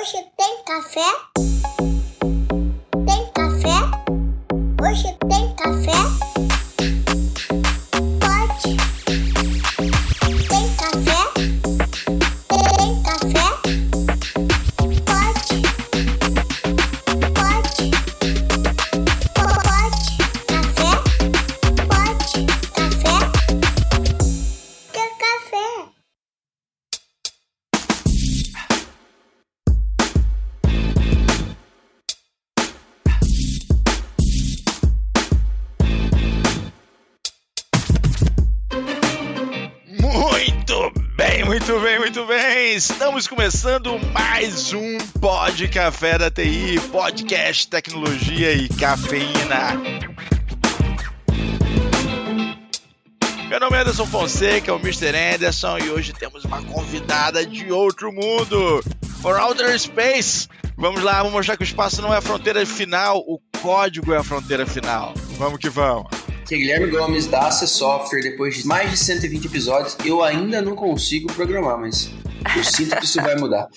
Hoje tem café? Começando mais um Pod Café da TI, podcast tecnologia e cafeína. Meu nome é Anderson Fonseca, o Mr. Anderson, e hoje temos uma convidada de outro mundo, for Outer Space. Vamos lá, vamos mostrar que o espaço não é a fronteira final, o código é a fronteira final. Vamos que vamos. Aqui é Guilherme Gomes da AC Software. Depois de mais de 120 episódios, eu ainda não consigo programar, mas eu sinto que isso vai mudar.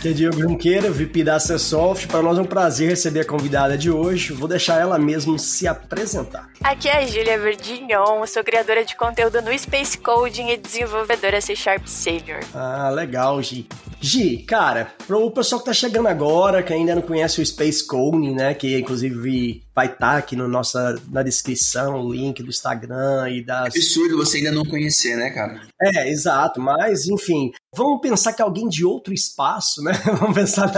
Que é Diego Junqueira, VP da Acessoft. Para nós é um prazer receber a convidada de hoje. Vou deixar ela mesmo se apresentar. Aqui é a Julia Verdignon, sou criadora de conteúdo no Space Coding e desenvolvedora C Sharp Senior. Ah, legal, Gi. Gi, cara, pro pessoal que tá chegando agora, que ainda não conhece o Space Coding, né, que inclusive vai estar aqui no nossa, na descrição o link do Instagram e das... Absurdo você ainda não conhecer, né, cara? É, exato, mas enfim, vamos pensar que alguém de outro espaço, né, vamos pensar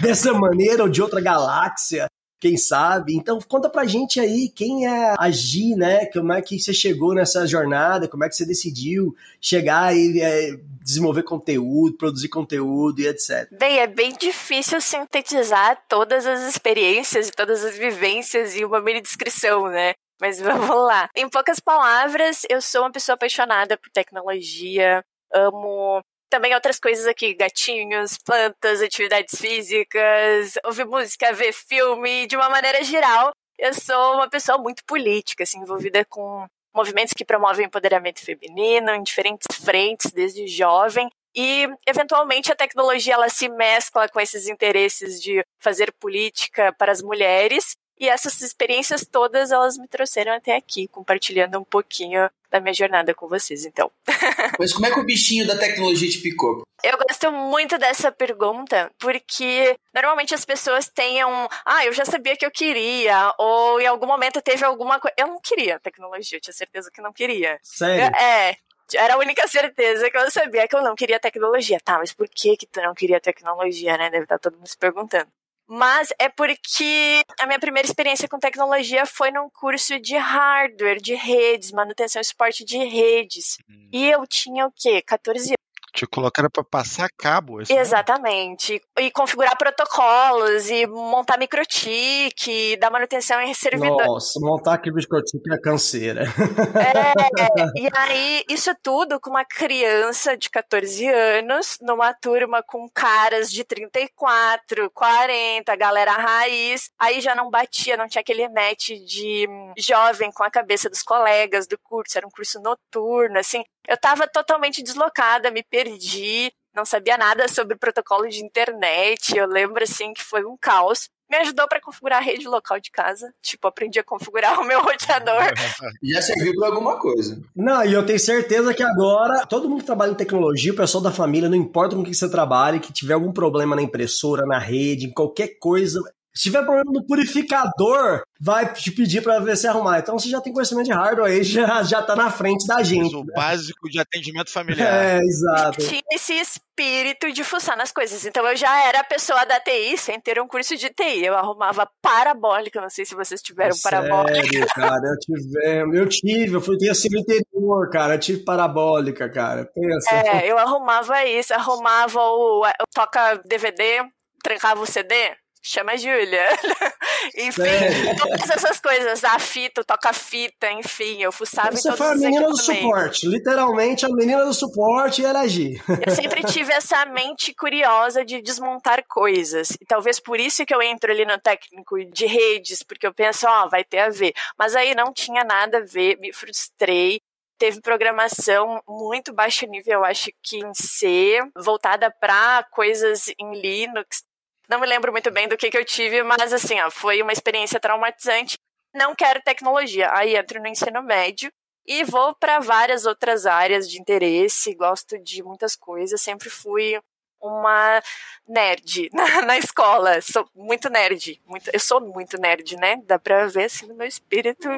dessa maneira ou de outra galáxia, quem sabe? Então conta pra gente aí quem é a Gi, né? Como é que você chegou nessa jornada? Como é que você decidiu chegar e é, desenvolver conteúdo, produzir conteúdo e etc. Bem, é bem difícil sintetizar todas as experiências e todas as vivências em uma mini descrição, né? Mas vamos lá. Em poucas palavras, eu sou uma pessoa apaixonada por tecnologia, amo também outras coisas aqui, gatinhos, plantas, atividades físicas, ouvir música, ver filme, de uma maneira geral. Eu sou uma pessoa muito política, assim, envolvida com movimentos que promovem empoderamento feminino em diferentes frentes, desde jovem. E, eventualmente, a tecnologia ela se mescla com esses interesses de fazer política para as mulheres. E essas experiências todas, elas me trouxeram até aqui, compartilhando um pouquinho da minha jornada com vocês, então. Mas como é que o bichinho da tecnologia te picou? Eu gosto muito dessa pergunta, porque normalmente as pessoas têm um. Ah, eu já sabia que eu queria, ou em algum momento teve alguma coisa. Eu não queria tecnologia, eu tinha certeza que não queria. Sério? É, era a única certeza que eu sabia que eu não queria tecnologia. Tá, mas por que que tu não queria tecnologia, né? Deve estar todo mundo se perguntando. Mas é porque a minha primeira experiência com tecnologia foi num curso de hardware, de redes, manutenção e suporte de redes. E eu tinha o quê? 14 anos. Te colocaram para passar cabo. Exatamente. E configurar protocolos, e montar microtik, dar manutenção em servidor. Nossa, montar aquele biscoitinho é canseira. É, e aí, isso tudo com uma criança de 14 anos, numa turma com caras de 34, 40, galera raiz. Aí já não batia, não tinha aquele match de jovem com a cabeça dos colegas do curso, era um curso noturno, assim. Eu tava totalmente deslocada, me perdi, não sabia nada sobre protocolo de internet. Eu lembro, assim, que foi um caos. Me ajudou para configurar a rede local de casa. Tipo, aprendi a configurar o meu roteador. Já serviu pra alguma coisa. Não, e eu tenho certeza que agora todo mundo que trabalha em tecnologia, o pessoal da família, não importa com o que você trabalha, que tiver algum problema na impressora, na rede, em qualquer coisa. Se tiver problema no purificador, vai te pedir para ver se arrumar. Então você já tem conhecimento de hardware aí, já, já tá na frente da gente. O básico de atendimento familiar. É, exato. tinha esse espírito de fuçar nas coisas. Então eu já era pessoa da TI sem ter um curso de TI. Eu arrumava parabólica, não sei se vocês tiveram parabólica. Sério, cara, eu tive, eu tive, eu fui ter assim no interior, cara, eu tive parabólica, cara. Pensa. É, eu arrumava isso, arrumava o, o toca DVD, trancava o CD. Chama a Júlia. enfim, Sério? todas essas coisas, a fita, o toca-fita, enfim, eu fuçava em Você foi a menina do suporte, literalmente a menina do suporte e ela agir. Eu sempre tive essa mente curiosa de desmontar coisas. E talvez por isso que eu entro ali no técnico de redes, porque eu penso, ó, vai ter a ver. Mas aí não tinha nada a ver, me frustrei. teve programação muito baixo nível, eu acho que em C, voltada para coisas em Linux. Não me lembro muito bem do que, que eu tive, mas assim, ó, foi uma experiência traumatizante. Não quero tecnologia. Aí entro no ensino médio e vou para várias outras áreas de interesse, gosto de muitas coisas, sempre fui uma nerd na, na, escola. Sou muito nerd. Muito, eu sou muito nerd, né? Dá pra ver assim no meu espírito.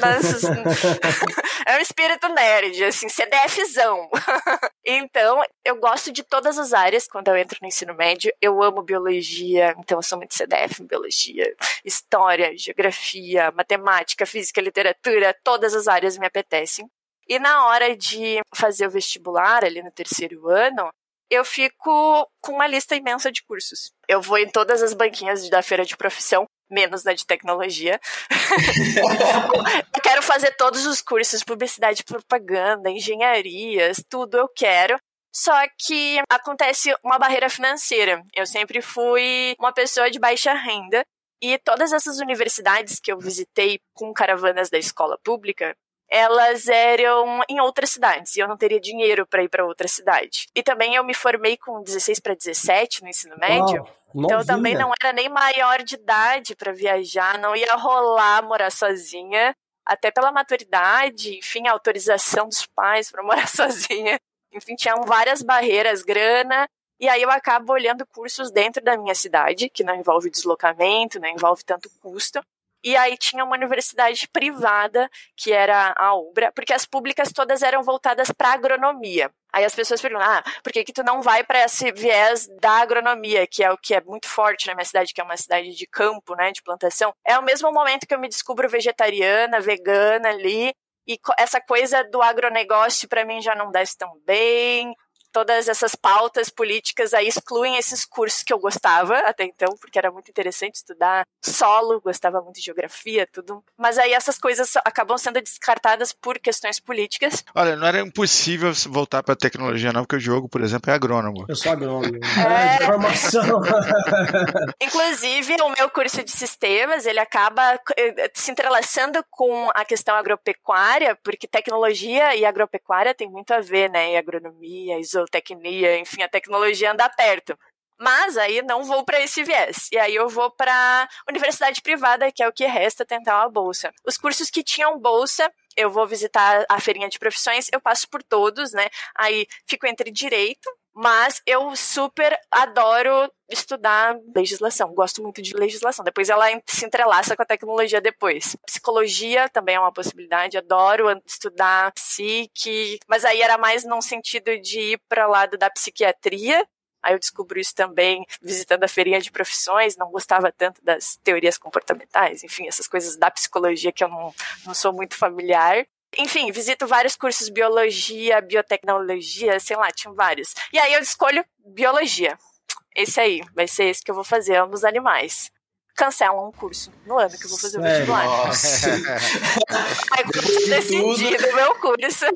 Mas, é um espírito nerd, assim, CDFzão. então, eu gosto de todas as áreas quando eu entro no ensino médio. Eu amo biologia, então eu sou muito CDF em biologia, história, geografia, matemática, física, literatura, todas as áreas me apetecem. E na hora de fazer o vestibular, ali no terceiro ano, eu fico com uma lista imensa de cursos. Eu vou em todas as banquinhas da feira de profissão, menos na de tecnologia. eu quero fazer todos os cursos, publicidade, propaganda, engenharias, tudo eu quero. Só que acontece uma barreira financeira. Eu sempre fui uma pessoa de baixa renda e todas essas universidades que eu visitei com caravanas da escola pública, elas eram em outras cidades e eu não teria dinheiro para ir para outra cidade. E também eu me formei com 16 para 17 no ensino médio. Oh, então eu também não era nem maior de idade para viajar, não ia rolar morar sozinha, até pela maturidade, enfim, autorização dos pais para morar sozinha. Enfim, tinham várias barreiras, grana, e aí eu acabo olhando cursos dentro da minha cidade, que não envolve deslocamento, não envolve tanto custo. E aí tinha uma universidade privada, que era a Ubra, porque as públicas todas eram voltadas para agronomia. Aí as pessoas perguntam: ah, por que, que tu não vai para esse viés da agronomia, que é o que é muito forte na minha cidade, que é uma cidade de campo, né, de plantação? É o mesmo momento que eu me descubro vegetariana, vegana ali, e essa coisa do agronegócio para mim já não desce tão bem todas essas pautas políticas aí excluem esses cursos que eu gostava até então, porque era muito interessante estudar solo, gostava muito de geografia, tudo. Mas aí essas coisas acabam sendo descartadas por questões políticas. Olha, não era impossível voltar para tecnologia não, porque o jogo, por exemplo, é agrônomo. Eu sou agrônomo. É, é informação. Inclusive, o meu curso de sistemas, ele acaba eh, se entrelaçando com a questão agropecuária, porque tecnologia e agropecuária tem muito a ver, né? E agronomia, iso zootecnia, enfim, a tecnologia anda perto. Mas aí não vou para esse viés. E aí eu vou para universidade privada, que é o que resta tentar uma bolsa. Os cursos que tinham bolsa, eu vou visitar a feirinha de profissões, eu passo por todos, né? Aí fico entre direito, mas eu super adoro estudar legislação, gosto muito de legislação. Depois ela se entrelaça com a tecnologia depois. Psicologia também é uma possibilidade, adoro estudar psique, mas aí era mais num sentido de ir para o lado da psiquiatria. Aí eu descobri isso também visitando a feirinha de profissões, não gostava tanto das teorias comportamentais, enfim, essas coisas da psicologia que eu não, não sou muito familiar. Enfim, visito vários cursos biologia, biotecnologia, sei lá, tinha vários. E aí eu escolho biologia. Esse aí, vai ser esse que eu vou fazer, ambos animais. Cancelam um curso no ano que eu vou fazer o vestibular. Nossa. aí, decidido meu curso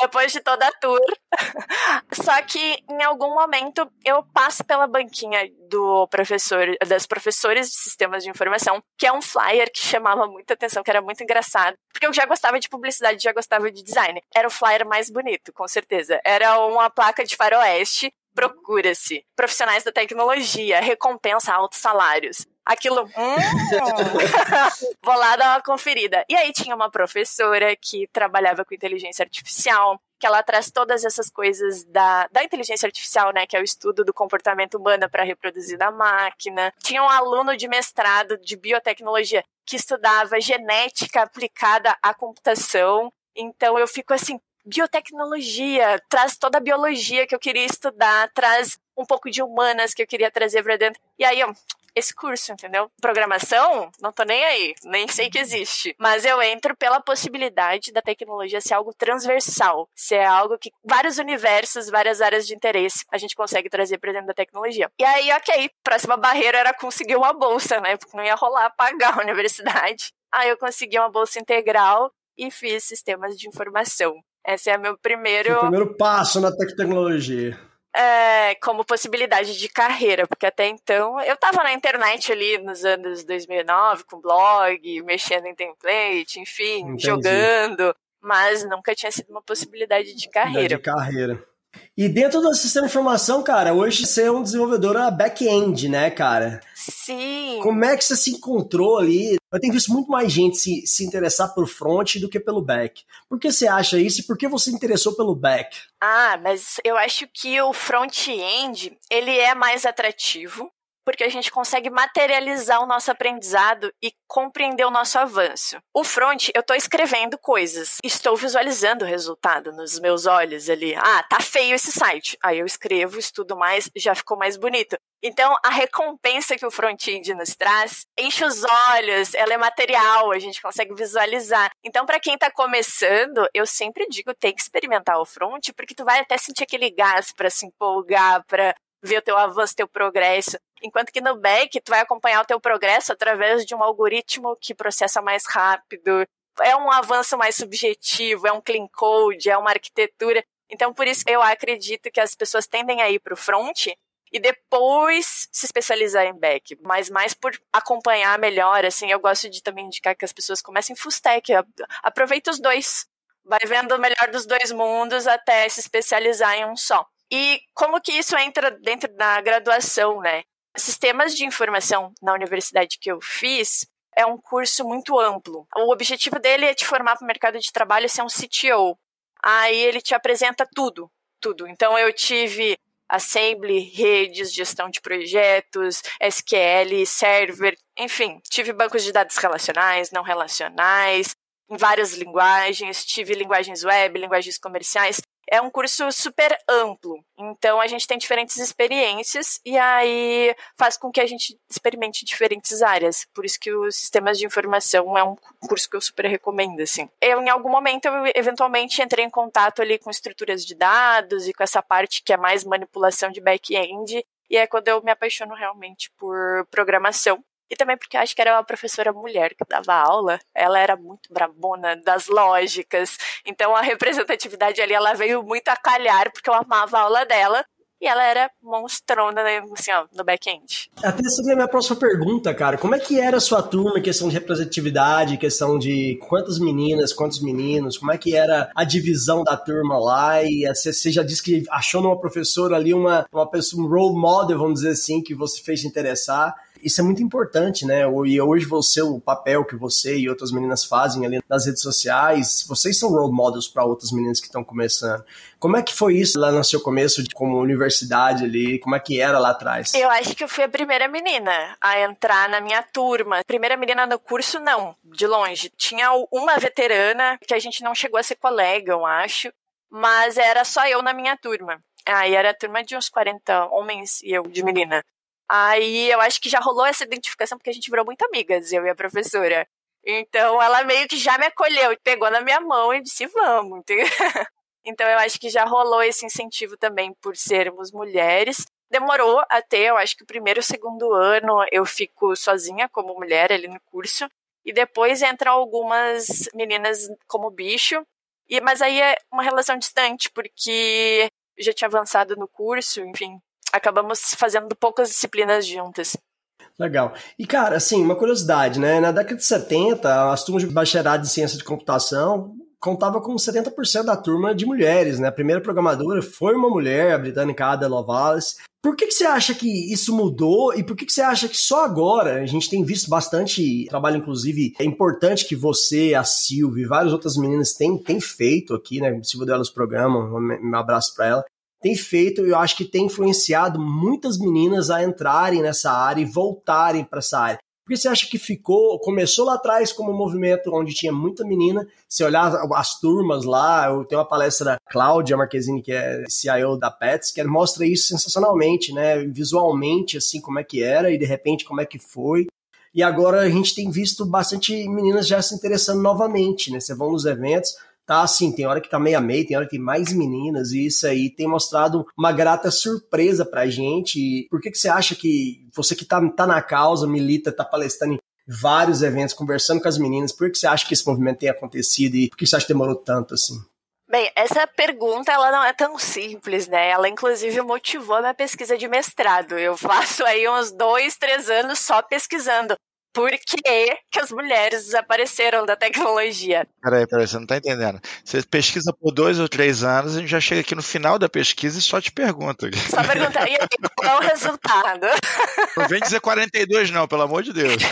depois de toda a tour. Só que em algum momento eu passo pela banquinha do professor, das professores de sistemas de informação, que é um flyer que chamava muita atenção, que era muito engraçado, porque eu já gostava de publicidade, já gostava de design. Era o flyer mais bonito, com certeza. Era uma placa de faroeste procura-se profissionais da tecnologia, recompensa altos salários. Aquilo, hum, vou lá dar uma conferida. E aí tinha uma professora que trabalhava com inteligência artificial, que ela traz todas essas coisas da, da inteligência artificial, né, que é o estudo do comportamento humano para reproduzir da máquina. Tinha um aluno de mestrado de biotecnologia que estudava genética aplicada à computação. Então eu fico assim, biotecnologia, traz toda a biologia que eu queria estudar, traz um pouco de humanas que eu queria trazer para dentro. E aí, ó, esse curso, entendeu? Programação, não tô nem aí, nem sei que existe. Mas eu entro pela possibilidade da tecnologia ser algo transversal, ser algo que vários universos, várias áreas de interesse a gente consegue trazer para dentro da tecnologia. E aí, ok, próxima barreira era conseguir uma bolsa, né? Porque não ia rolar pagar a universidade. Aí eu consegui uma bolsa integral e fiz sistemas de informação. Esse é meu primeiro. Primeiro passo na tecnologia. É, como possibilidade de carreira, porque até então eu estava na internet ali nos anos 2009 com blog, mexendo em template, enfim, Entendi. jogando, mas nunca tinha sido uma possibilidade de carreira. De carreira. E dentro do sistema de informação, cara, hoje você é um desenvolvedora back-end, né, cara? Sim. Como é que você se encontrou ali? Eu tenho visto muito mais gente se, se interessar por front do que pelo back. Por que você acha isso e por que você se interessou pelo back? Ah, mas eu acho que o front-end, ele é mais atrativo porque a gente consegue materializar o nosso aprendizado e compreender o nosso avanço. O front, eu estou escrevendo coisas, estou visualizando o resultado nos meus olhos ali. Ah, tá feio esse site. Aí eu escrevo, estudo mais, já ficou mais bonito. Então, a recompensa que o front-end nos traz enche os olhos, ela é material, a gente consegue visualizar. Então, para quem está começando, eu sempre digo, tem que experimentar o front, porque tu vai até sentir aquele gás para se empolgar, para ver o teu avanço, teu progresso. Enquanto que no back, tu vai acompanhar o teu progresso através de um algoritmo que processa mais rápido. É um avanço mais subjetivo, é um clean code, é uma arquitetura. Então, por isso eu acredito que as pessoas tendem a ir para o front e depois se especializar em back, mas mais por acompanhar melhor, assim, eu gosto de também indicar que as pessoas comecem full stack, aproveita os dois, vai vendo o melhor dos dois mundos até se especializar em um só. E como que isso entra dentro da graduação, né? Sistemas de informação na universidade que eu fiz é um curso muito amplo. O objetivo dele é te formar para o mercado de trabalho e ser um CTO. Aí ele te apresenta tudo, tudo. Então eu tive assembly, redes, gestão de projetos, SQL, server, enfim, tive bancos de dados relacionais, não relacionais, em várias linguagens, tive linguagens web, linguagens comerciais é um curso super amplo. Então a gente tem diferentes experiências e aí faz com que a gente experimente diferentes áreas. Por isso que os sistemas de informação é um curso que eu super recomendo, assim. Eu em algum momento eu eventualmente entrei em contato ali com estruturas de dados e com essa parte que é mais manipulação de back-end e é quando eu me apaixono realmente por programação. E também porque acho que era uma professora mulher que dava aula, ela era muito brabona das lógicas. Então a representatividade ali ela veio muito a calhar porque eu amava a aula dela. E ela era monstrona, né, assim, ó, no back-end. Até seria a minha próxima pergunta, cara. Como é que era a sua turma, questão de representatividade, questão de quantas meninas, quantos meninos, como é que era a divisão da turma lá? E você já disse que achou numa professora ali uma, uma pessoa, um role model, vamos dizer assim, que você fez te interessar. Isso é muito importante, né? E hoje você, o papel que você e outras meninas fazem ali nas redes sociais, vocês são role models para outras meninas que estão começando. Como é que foi isso lá no seu começo como universidade ali? Como é que era lá atrás? Eu acho que eu fui a primeira menina a entrar na minha turma. Primeira menina no curso, não, de longe. Tinha uma veterana que a gente não chegou a ser colega, eu acho, mas era só eu na minha turma. Aí era a turma de uns 40 homens e eu de menina. Aí eu acho que já rolou essa identificação porque a gente virou muito amigas, eu e a professora. Então ela meio que já me acolheu e pegou na minha mão e disse: vamos. Então eu acho que já rolou esse incentivo também por sermos mulheres. Demorou até, eu acho que o primeiro e o segundo ano eu fico sozinha como mulher ali no curso. E depois entram algumas meninas como bicho. E, mas aí é uma relação distante, porque eu já tinha avançado no curso, enfim, acabamos fazendo poucas disciplinas juntas. Legal. E, cara, assim, uma curiosidade, né? Na década de 70, as turmas de bacharelado em ciência de computação contava com 70% da turma de mulheres, né? A primeira programadora foi uma mulher, a britânica Ada Lovelace. Por que, que você acha que isso mudou e por que, que você acha que só agora a gente tem visto bastante trabalho, inclusive, é importante que você, a Silvia e várias outras meninas têm, têm feito aqui, né? Silvia delas programa, um abraço para ela tem feito, eu acho que tem influenciado muitas meninas a entrarem nessa área e voltarem para essa área. Porque você acha que ficou, começou lá atrás como um movimento onde tinha muita menina, se olhar as turmas lá, eu tenho uma palestra da Cláudia Marquezine, que é CIO da Pets, que mostra isso sensacionalmente, né, visualmente, assim, como é que era e de repente como é que foi. E agora a gente tem visto bastante meninas já se interessando novamente, né, você vão nos eventos, tá assim, tem hora que tá meio a meio, tem hora que tem mais meninas, e isso aí tem mostrado uma grata surpresa pra gente. Por que, que você acha que você que tá, tá na causa, milita, tá palestrando em vários eventos, conversando com as meninas, por que você acha que esse movimento tem acontecido e por que você acha que demorou tanto assim? Bem, essa pergunta ela não é tão simples, né? Ela inclusive motivou a minha pesquisa de mestrado. Eu faço aí uns dois, três anos só pesquisando por que, que as mulheres desapareceram da tecnologia. Peraí, peraí, você não está entendendo. Você pesquisa por dois ou três anos, a gente já chega aqui no final da pesquisa e só te pergunta. Só pergunta, e qual é o resultado? Não vem dizer 42 não, pelo amor de Deus.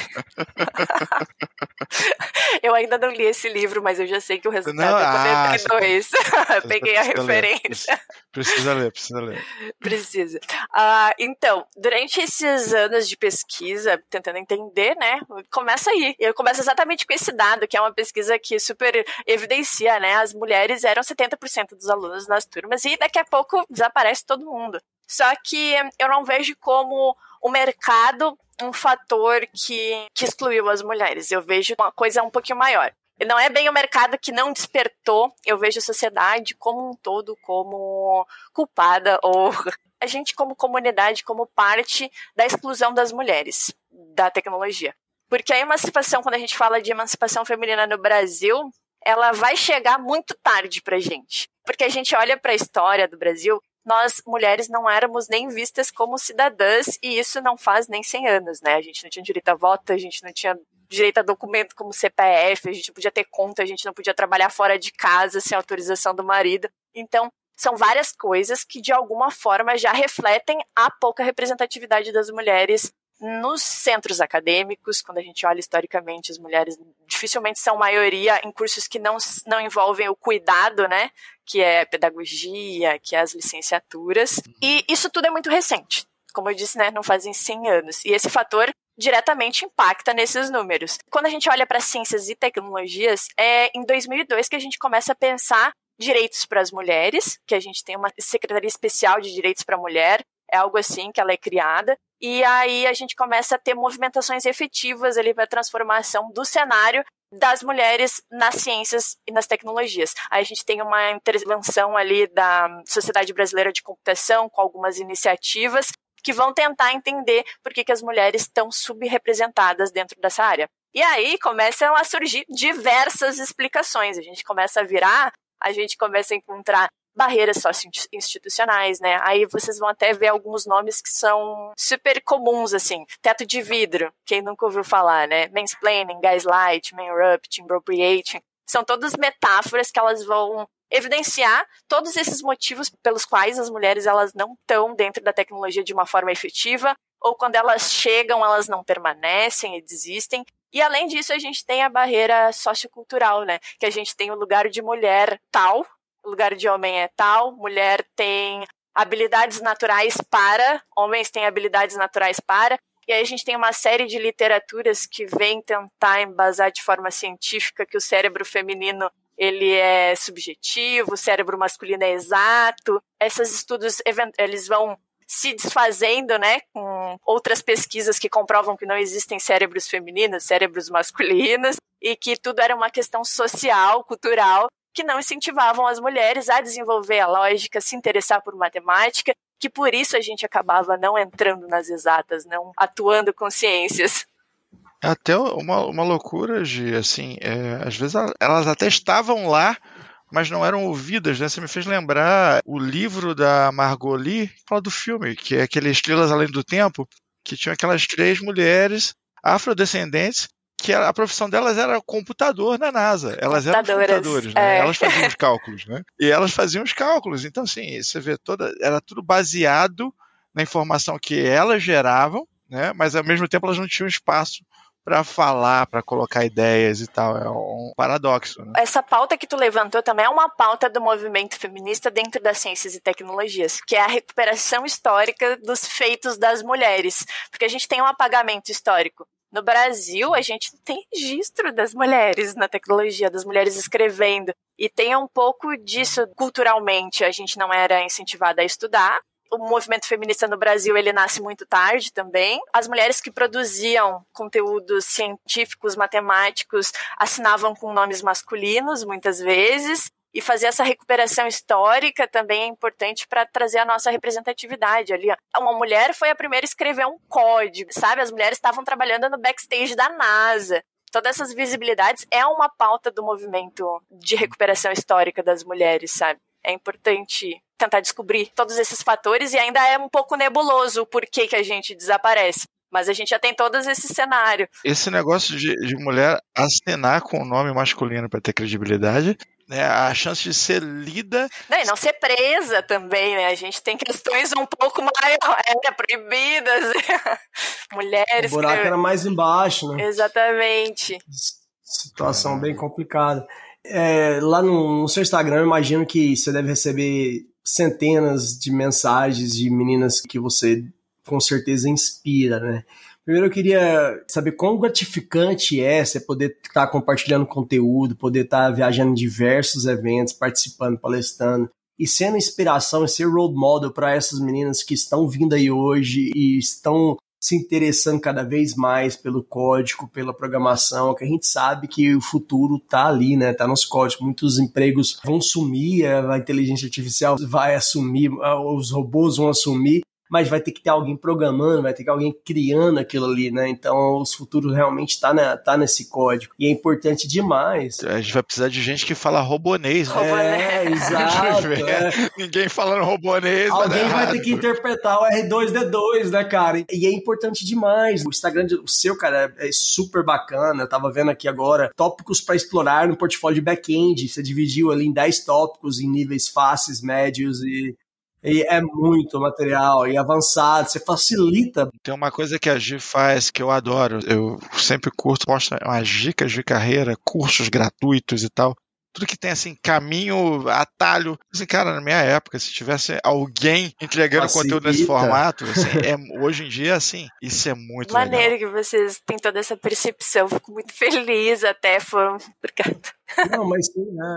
Eu ainda não li esse livro, mas eu já sei que o resultado não, é 42. Ah, Peguei a referência. Ler. Precisa ler, precisa ler. Precisa. Uh, então, durante esses anos de pesquisa, tentando entender, né, começa aí. Eu começo exatamente com esse dado, que é uma pesquisa que super evidencia, né, as mulheres eram 70% dos alunos nas turmas e daqui a pouco desaparece todo mundo. Só que eu não vejo como o mercado um fator que, que excluiu as mulheres. Eu vejo uma coisa um pouquinho maior. Não é bem o mercado que não despertou, eu vejo a sociedade como um todo como culpada ou a gente como comunidade como parte da exclusão das mulheres da tecnologia. Porque a emancipação, quando a gente fala de emancipação feminina no Brasil, ela vai chegar muito tarde pra gente. Porque a gente olha para a história do Brasil, nós mulheres não éramos nem vistas como cidadãs e isso não faz nem 100 anos, né? A gente não tinha direito a voto, a gente não tinha direito a documento como CPF, a gente podia ter conta, a gente não podia trabalhar fora de casa sem autorização do marido. Então, são várias coisas que de alguma forma já refletem a pouca representatividade das mulheres nos centros acadêmicos, quando a gente olha historicamente, as mulheres dificilmente são maioria em cursos que não, não envolvem o cuidado, né? Que é pedagogia, que é as licenciaturas. E isso tudo é muito recente. Como eu disse, né? Não fazem 100 anos. E esse fator diretamente impacta nesses números. Quando a gente olha para ciências e tecnologias, é em 2002 que a gente começa a pensar direitos para as mulheres, que a gente tem uma secretaria especial de direitos para a mulher, é algo assim que ela é criada. E aí a gente começa a ter movimentações efetivas ali para a transformação do cenário das mulheres nas ciências e nas tecnologias. Aí a gente tem uma intervenção ali da Sociedade Brasileira de Computação com algumas iniciativas que vão tentar entender por que, que as mulheres estão subrepresentadas dentro dessa área. E aí começam a surgir diversas explicações. A gente começa a virar, a gente começa a encontrar barreiras sócio-institucionais, né? Aí vocês vão até ver alguns nomes que são super comuns, assim. Teto de vidro, quem nunca ouviu falar, né? Mansplaining, gaslight, manrupt, impropriating. São todas metáforas que elas vão evidenciar todos esses motivos pelos quais as mulheres elas não estão dentro da tecnologia de uma forma efetiva, ou quando elas chegam, elas não permanecem e desistem. E além disso, a gente tem a barreira sociocultural, né? Que a gente tem o lugar de mulher tal, lugar de homem é tal, mulher tem habilidades naturais para, homens têm habilidades naturais para. E aí a gente tem uma série de literaturas que vem tentar embasar de forma científica que o cérebro feminino ele é subjetivo, o cérebro masculino é exato. Esses estudos eles vão se desfazendo, né, com outras pesquisas que comprovam que não existem cérebros femininos, cérebros masculinos, e que tudo era uma questão social, cultural, que não incentivavam as mulheres a desenvolver a lógica, se interessar por matemática, que por isso a gente acabava não entrando nas exatas, não atuando com ciências. É até uma, uma loucura, Gi, assim, é, às vezes elas até estavam lá, mas não eram ouvidas, né? Você me fez lembrar o livro da Margot Lee, fala do filme, que é aquele Estrelas Além do Tempo, que tinha aquelas três mulheres afrodescendentes que a, profissão delas era computador na NASA. Elas eram computadores, né? É. Elas faziam os cálculos, né? E elas faziam os cálculos. Então, assim, você vê toda. Era tudo baseado na informação que elas geravam, né? Mas ao mesmo tempo elas não tinham espaço para falar, para colocar ideias e tal. É um paradoxo. Né? Essa pauta que tu levantou também é uma pauta do movimento feminista dentro das ciências e tecnologias, que é a recuperação histórica dos feitos das mulheres. Porque a gente tem um apagamento histórico. No Brasil, a gente tem registro das mulheres na tecnologia, das mulheres escrevendo. E tem um pouco disso culturalmente. A gente não era incentivada a estudar, o movimento feminista no Brasil ele nasce muito tarde também. As mulheres que produziam conteúdos científicos, matemáticos, assinavam com nomes masculinos muitas vezes. E fazer essa recuperação histórica também é importante para trazer a nossa representatividade ali. Uma mulher foi a primeira a escrever um código, sabe? As mulheres estavam trabalhando no backstage da NASA todas essas visibilidades é uma pauta do movimento de recuperação histórica das mulheres, sabe? É importante tentar descobrir todos esses fatores e ainda é um pouco nebuloso o porquê que a gente desaparece. Mas a gente já tem todos esse cenário. Esse negócio de, de mulher assinar com o nome masculino para ter credibilidade né, a chance de ser lida. Não, e não ser presa também, né? A gente tem questões um pouco mais é, proibidas. Mulheres. O buraco que... era mais embaixo, né? Exatamente. Situação bem complicada. É, lá no, no seu Instagram, eu imagino que você deve receber centenas de mensagens de meninas que você com certeza inspira, né? Primeiro eu queria saber quão gratificante é você poder estar tá compartilhando conteúdo, poder estar tá viajando em diversos eventos, participando, palestrando e sendo inspiração e ser role model para essas meninas que estão vindo aí hoje e estão se interessando cada vez mais pelo código, pela programação, que a gente sabe que o futuro tá ali, né? Tá nos códigos. Muitos empregos vão sumir, a inteligência artificial vai assumir, os robôs vão assumir mas vai ter que ter alguém programando, vai ter que ter alguém criando aquilo ali, né? Então, os futuros realmente está tá nesse código. E é importante demais. A gente vai precisar de gente que fala robonês, né? É, exato. É. Ninguém falando robonês. Alguém vai ter que interpretar o R2D2, né, cara? E é importante demais. O Instagram, o seu, cara, é super bacana. Eu tava vendo aqui agora tópicos para explorar no portfólio de back-end. Você dividiu ali em 10 tópicos em níveis fáceis, médios e e é muito material e avançado, você facilita. Tem uma coisa que a Gi faz que eu adoro, eu sempre curto, mostra umas dicas de carreira, cursos gratuitos e tal. Tudo que tem assim, caminho, atalho. Assim, cara, na minha época, se tivesse alguém entregando Facilita. conteúdo nesse formato, assim, é, hoje em dia, assim, isso é muito Maneiro legal. que vocês têm toda essa percepção. Fico muito feliz até, foram. Obrigada. Não, mas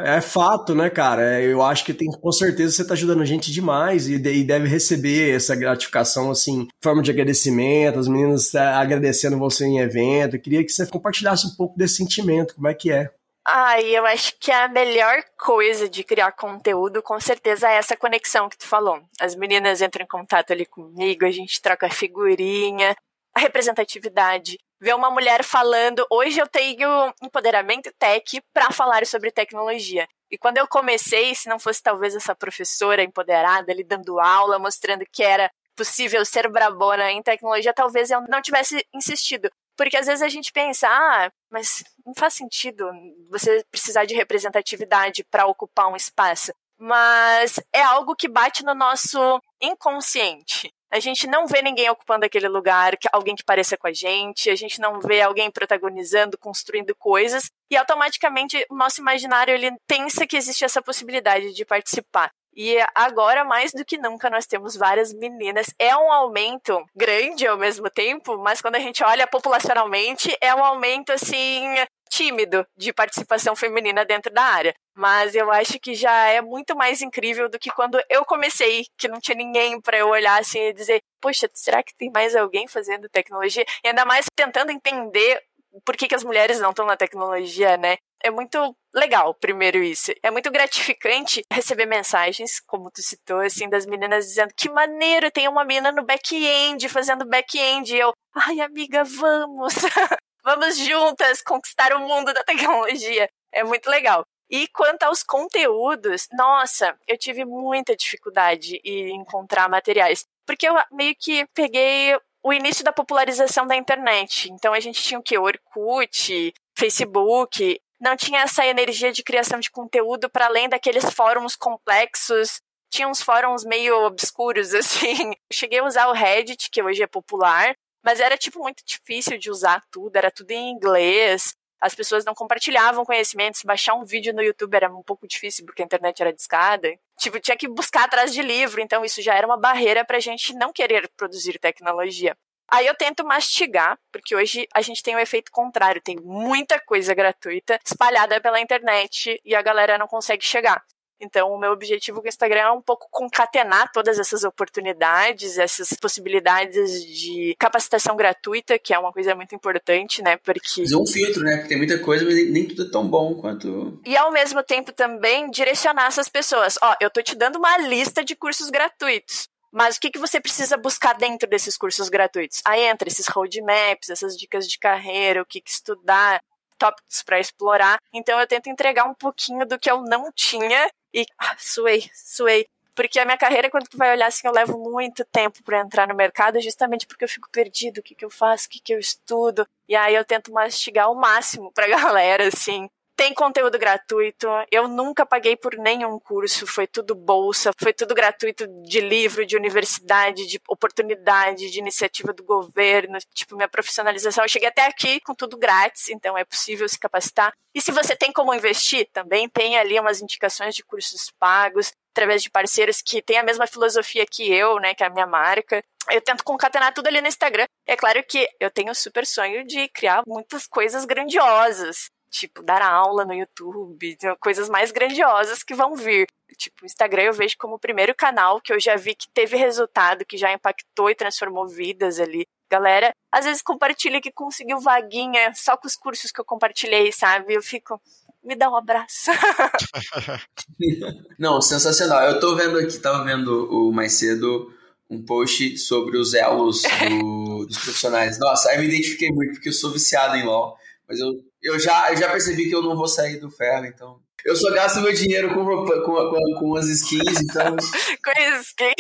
é, é, fato, né, cara? É, eu acho que tem, com certeza você está ajudando a gente demais e, e, deve receber essa gratificação, assim, forma de agradecimento, as meninas tá agradecendo você em evento. Eu queria que você compartilhasse um pouco desse sentimento, como é que é. Ah, eu acho que a melhor coisa de criar conteúdo, com certeza, é essa conexão que tu falou. As meninas entram em contato ali comigo, a gente troca figurinha, a representatividade, ver uma mulher falando. Hoje eu tenho empoderamento tech para falar sobre tecnologia. E quando eu comecei, se não fosse talvez essa professora empoderada ali dando aula, mostrando que era possível ser brabona em tecnologia, talvez eu não tivesse insistido. Porque às vezes a gente pensa, ah, mas não faz sentido você precisar de representatividade para ocupar um espaço. Mas é algo que bate no nosso inconsciente. A gente não vê ninguém ocupando aquele lugar, alguém que pareça com a gente, a gente não vê alguém protagonizando, construindo coisas, e automaticamente o nosso imaginário ele pensa que existe essa possibilidade de participar. E agora, mais do que nunca, nós temos várias meninas. É um aumento grande ao mesmo tempo, mas quando a gente olha populacionalmente, é um aumento assim tímido de participação feminina dentro da área. Mas eu acho que já é muito mais incrível do que quando eu comecei, que não tinha ninguém para eu olhar assim e dizer, poxa, será que tem mais alguém fazendo tecnologia? E ainda mais tentando entender por que, que as mulheres não estão na tecnologia, né? É muito legal, primeiro isso. É muito gratificante receber mensagens, como tu citou, assim, das meninas dizendo que maneiro, tem uma menina no back-end fazendo back-end. E eu, ai, amiga, vamos! vamos juntas conquistar o mundo da tecnologia. É muito legal. E quanto aos conteúdos, nossa, eu tive muita dificuldade em encontrar materiais. Porque eu meio que peguei o início da popularização da internet. Então a gente tinha o que? Orkut, Facebook. Não tinha essa energia de criação de conteúdo para além daqueles fóruns complexos. Tinha uns fóruns meio obscuros, assim. cheguei a usar o Reddit, que hoje é popular, mas era, tipo, muito difícil de usar tudo, era tudo em inglês. As pessoas não compartilhavam conhecimentos, baixar um vídeo no YouTube era um pouco difícil porque a internet era discada. Tipo, tinha que buscar atrás de livro, então isso já era uma barreira pra gente não querer produzir tecnologia. Aí eu tento mastigar, porque hoje a gente tem o um efeito contrário, tem muita coisa gratuita espalhada pela internet e a galera não consegue chegar. Então, o meu objetivo com o Instagram é um pouco concatenar todas essas oportunidades, essas possibilidades de capacitação gratuita, que é uma coisa muito importante, né? Porque. Fazer um filtro, né? Porque tem muita coisa, mas nem tudo é tão bom quanto. E ao mesmo tempo também direcionar essas pessoas. Ó, eu tô te dando uma lista de cursos gratuitos. Mas o que, que você precisa buscar dentro desses cursos gratuitos? Aí entra esses roadmaps, essas dicas de carreira, o que, que estudar, tópicos para explorar. Então eu tento entregar um pouquinho do que eu não tinha e ah, suei, suei. Porque a minha carreira, quando tu vai olhar assim, eu levo muito tempo para entrar no mercado, justamente porque eu fico perdido, o que, que eu faço, o que, que eu estudo. E aí eu tento mastigar ao máximo pra galera, assim. Tem conteúdo gratuito. Eu nunca paguei por nenhum curso. Foi tudo bolsa, foi tudo gratuito de livro, de universidade, de oportunidade, de iniciativa do governo. Tipo, minha profissionalização. Eu cheguei até aqui com tudo grátis, então é possível se capacitar. E se você tem como investir, também tem ali umas indicações de cursos pagos através de parceiros que têm a mesma filosofia que eu, né, que é a minha marca. Eu tento concatenar tudo ali no Instagram. É claro que eu tenho o super sonho de criar muitas coisas grandiosas tipo, dar aula no YouTube, coisas mais grandiosas que vão vir. Tipo, o Instagram eu vejo como o primeiro canal que eu já vi que teve resultado, que já impactou e transformou vidas ali. Galera, às vezes compartilha que conseguiu vaguinha só com os cursos que eu compartilhei, sabe? Eu fico, me dá um abraço. Não, sensacional. Eu tô vendo aqui, tava vendo o mais cedo um post sobre os elos do, dos profissionais. Nossa, aí me identifiquei muito, porque eu sou viciado em LOL. Mas eu, eu, já, eu já percebi que eu não vou sair do ferro, então. Eu só gasto meu dinheiro com, com, com, com as skins, então. com skins.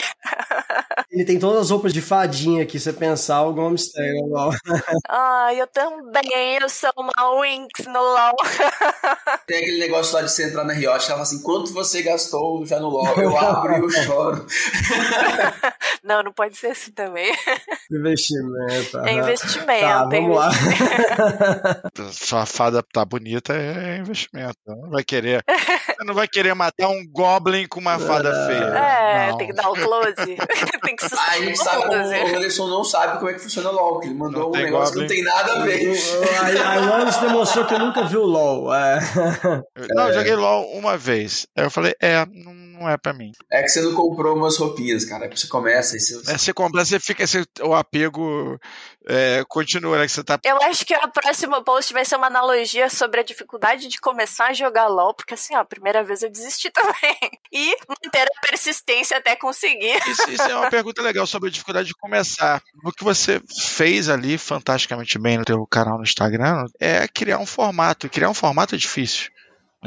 Ele tem todas as roupas de fadinha aqui, você pensar, o Gomes tem, no LOL. Ah, eu também, eu sou uma Winx no LOL. Tem aquele negócio lá de você entrar na Riot, ela fala assim, quanto você gastou já no LOL? Eu abro e eu choro. Não, não pode ser assim também. Investimento. É investimento. Tá, vamos lá. Sua fada tá bonita, é investimento. Não vai querer. Você não vai querer matar um Goblin com uma fada feia. É, não. tem que dar o close. tem que sustentar Aí o sabe o Anderson não sabe como é que funciona o LOL, que ele mandou Não um negócio Goblin. que não tem nada a ver. O Anderson demonstrou que nunca viu LOL. É. Eu- Não, eu joguei LOL uma vez. Aí eu falei, é, não, não é pra mim. É que você não comprou umas roupinhas, cara. Aí você começa e você. É, você compra, você fica, você- o apego é, continua, né? Que você tá. Eu acho que o próximo post vai ser uma analogia sobre a dificuldade de começar a jogar LOL, porque assim, ó, a primeira vez eu desisti também. E manter a persistência até conseguir. Isso, isso é uma pergunta legal sobre a dificuldade de começar. O que você fez ali fantasticamente bem no teu canal no Instagram é criar um formato. Criar um formato é difícil.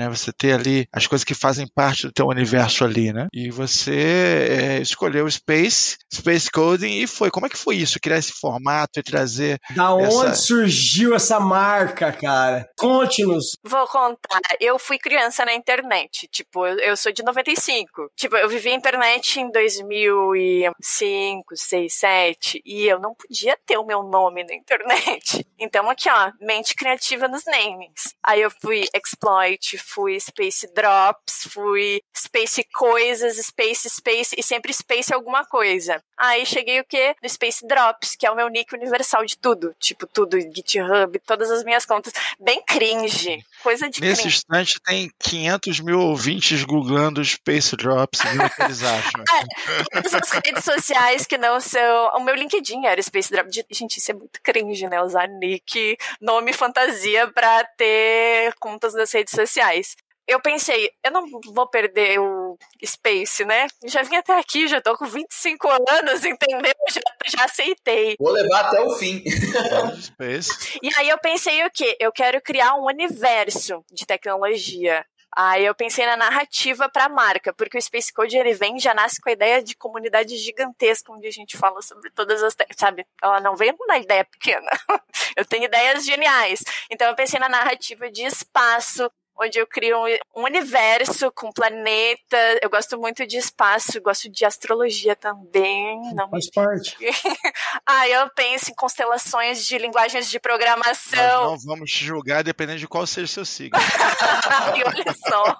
Né, você ter ali as coisas que fazem parte do teu universo ali, né? E você é, escolheu o Space, Space Coding e foi. Como é que foi isso? Criar esse formato e trazer. Da onde Essa- surgiu essa marca, cara? Conte-nos. Vou contar. Eu fui criança na internet. Tipo, eu, eu sou de 95. Tipo, eu vivi a internet em 2005, 6, 7. E eu não podia ter o meu nome na internet. Então, aqui, ó, mente criativa nos namings. Aí eu fui Exploit, fui Space Drops, fui Space Coisas, Space Space e sempre Space alguma coisa. Aí cheguei o quê? No Space Drops, que é o meu nick universal de tudo. Tipo, tudo, GitHub, todas as minhas contas. Bem cringe. Coisa de Nesse cringe. instante tem 500 mil ouvintes googlando Space Drops e o que eles acham. Todas as redes sociais que não são. O meu LinkedIn era Space Drop. De- Gente, isso é muito cringe, né? Usar nick, nome fantasia pra ter contas nas redes sociais. Eu pensei, eu não vou perder o Space, né? Já vim até aqui, já tô com 25 anos, entendeu? Já, já aceitei. Vou levar até o fim. Space. E aí eu pensei o quê? Eu quero criar um universo de tecnologia. Aí eu pensei na narrativa para a marca, porque o Space Code ele vem já nasce com a ideia de comunidade gigantesca, onde a gente fala sobre todas as, sabe? Ela não vem com uma ideia pequena. eu tenho ideias geniais. Então eu pensei na narrativa de espaço, onde eu crio um, um universo com planeta. Eu gosto muito de espaço, gosto de astrologia também. Não me Faz parte. Aí eu penso em constelações de linguagens de Nós programação. não vamos te julgar dependendo de qual seja o seu signo. Ai, olha só.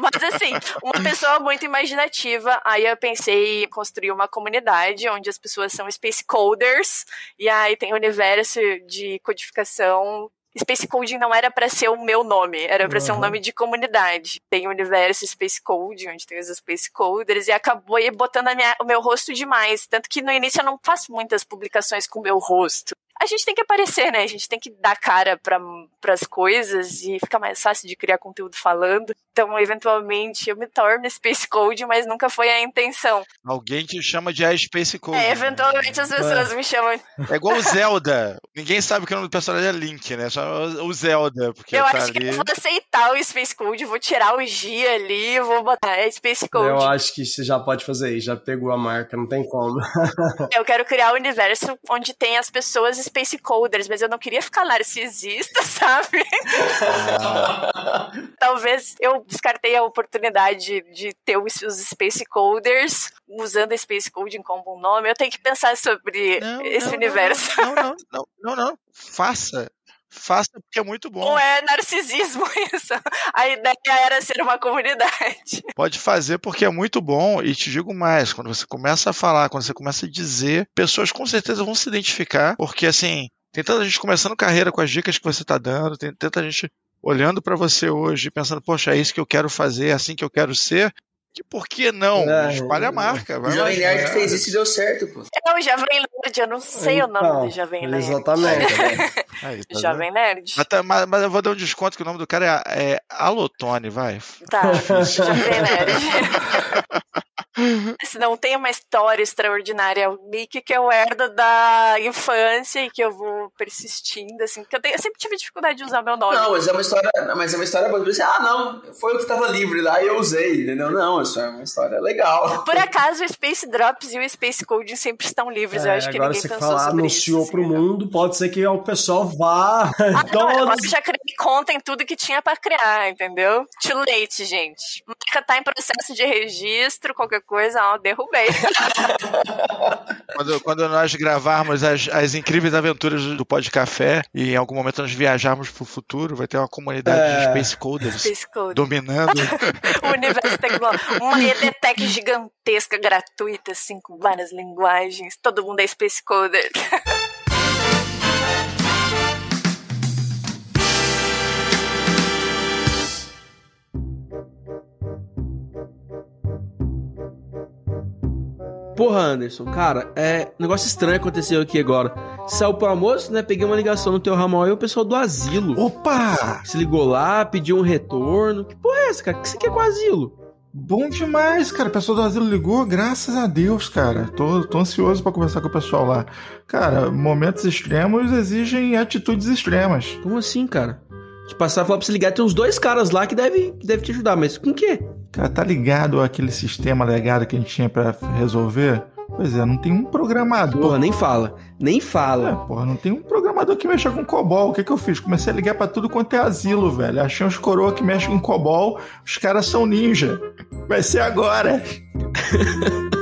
Mas assim, uma pessoa muito imaginativa. Aí eu pensei em construir uma comunidade onde as pessoas são space coders. E aí tem um universo de codificação. Space Coding não era para ser o meu nome, era para ser um Uhum. nome de comunidade. Tem o universo Space Code, onde tem os Space Coders, e acabou aí botando minha- o meu rosto demais. Tanto que no início eu não faço muitas publicações com o meu rosto. A gente tem que aparecer, né? A gente tem que dar cara para as coisas e fica mais fácil de criar conteúdo falando. Então, eventualmente, eu me torno Space Code, mas nunca foi a intenção. Alguém te chama de a Space Code. É, eventualmente as pessoas é. me chamam. É igual o Zelda. Ninguém sabe que o nome do personagem é Link, né? Só o Zelda. Porque eu tá acho ali... que eu vou aceitar o Space Code, vou tirar o G ali, vou botar é Space Code. Eu acho que você já pode fazer isso, já pegou a marca, não tem como. eu quero criar um universo onde tem as pessoas Space Coders, mas eu não queria ficar narcisista, sabe? Talvez eu descartei a oportunidade de ter os Space Coders usando Space Coding como um nome. Eu tenho que pensar sobre não, esse não, universo. Não, não, não, não, não, Faça. Faça porque é muito bom. Não é narcisismo isso. A ideia era ser uma comunidade. Pode fazer porque é muito bom e te digo mais, quando você começa a falar, quando você começa a dizer, pessoas com certeza vão se identificar, porque assim, tem tanta gente começando carreira com as dicas que você está dando, tem tanta gente olhando para você hoje, pensando, poxa, é isso que eu quero fazer, é assim que eu quero ser, que por que não? É, Espalha a marca. o Jovem Nerd é. fez isso e deu certo, pô. É o Jovem Nerd, eu não sei então, o nome do Jovem Nerd. Exatamente. Aí, tá Jovem Nerd. Mas, tá, mas, mas, eu vou dar um desconto que o nome do cara é, é Alotone, vai. Tá, Jovem Nerd. Se não tem uma história extraordinária, é o Nick que eu herdo da infância e que eu vou persistindo, assim, porque eu, tenho, eu sempre tive dificuldade de usar meu nome. Não, mas é uma história, mas é uma história boa. Assim, ah, não, foi o que estava livre lá e eu usei, entendeu? Não, isso é uma história legal. Por acaso, o Space Drops e o Space Code sempre estão livres, é, eu acho que ninguém pensou falar, sobre anunciou isso. pro assim, mundo, pode ser que o pessoal vá... Ah, todos... eu já criei conta em tudo que tinha para criar, entendeu? Too late, gente. Marca tá em processo de registro, qualquer coisa, ó, derrubei. quando, quando nós gravarmos as, as incríveis aventuras do Pod Café e em algum momento nós viajarmos pro futuro, vai ter uma comunidade é... de Space Coders Space Code. dominando. o universo tecnológico. Uma EDTech gigantesca, gratuita, assim, com várias linguagens. Todo mundo é Space Coder. Porra, Anderson, cara, é. Negócio estranho aconteceu aqui agora. Saiu pro almoço, né? Peguei uma ligação no teu ramal e o pessoal do asilo. Opa! Se ligou lá, pediu um retorno. Que porra é essa, cara? O que você quer com o asilo? Bom demais, cara. O pessoal do asilo ligou, graças a Deus, cara. Tô, tô ansioso para conversar com o pessoal lá. Cara, momentos extremos exigem atitudes extremas. Como assim, cara? De passar e falar pra você ligar, tem uns dois caras lá que devem que deve te ajudar, mas com o quê? Cara, tá ligado aquele sistema legado que a gente tinha para resolver? Pois é, não tem um programador. Porra, nem fala. Nem fala. É, porra, não tem um programador que mexa com COBOL. O que que eu fiz? Comecei a ligar para tudo quanto é asilo, velho. Achei uns coroa que mexem com COBOL. Os caras são ninja. Vai ser agora.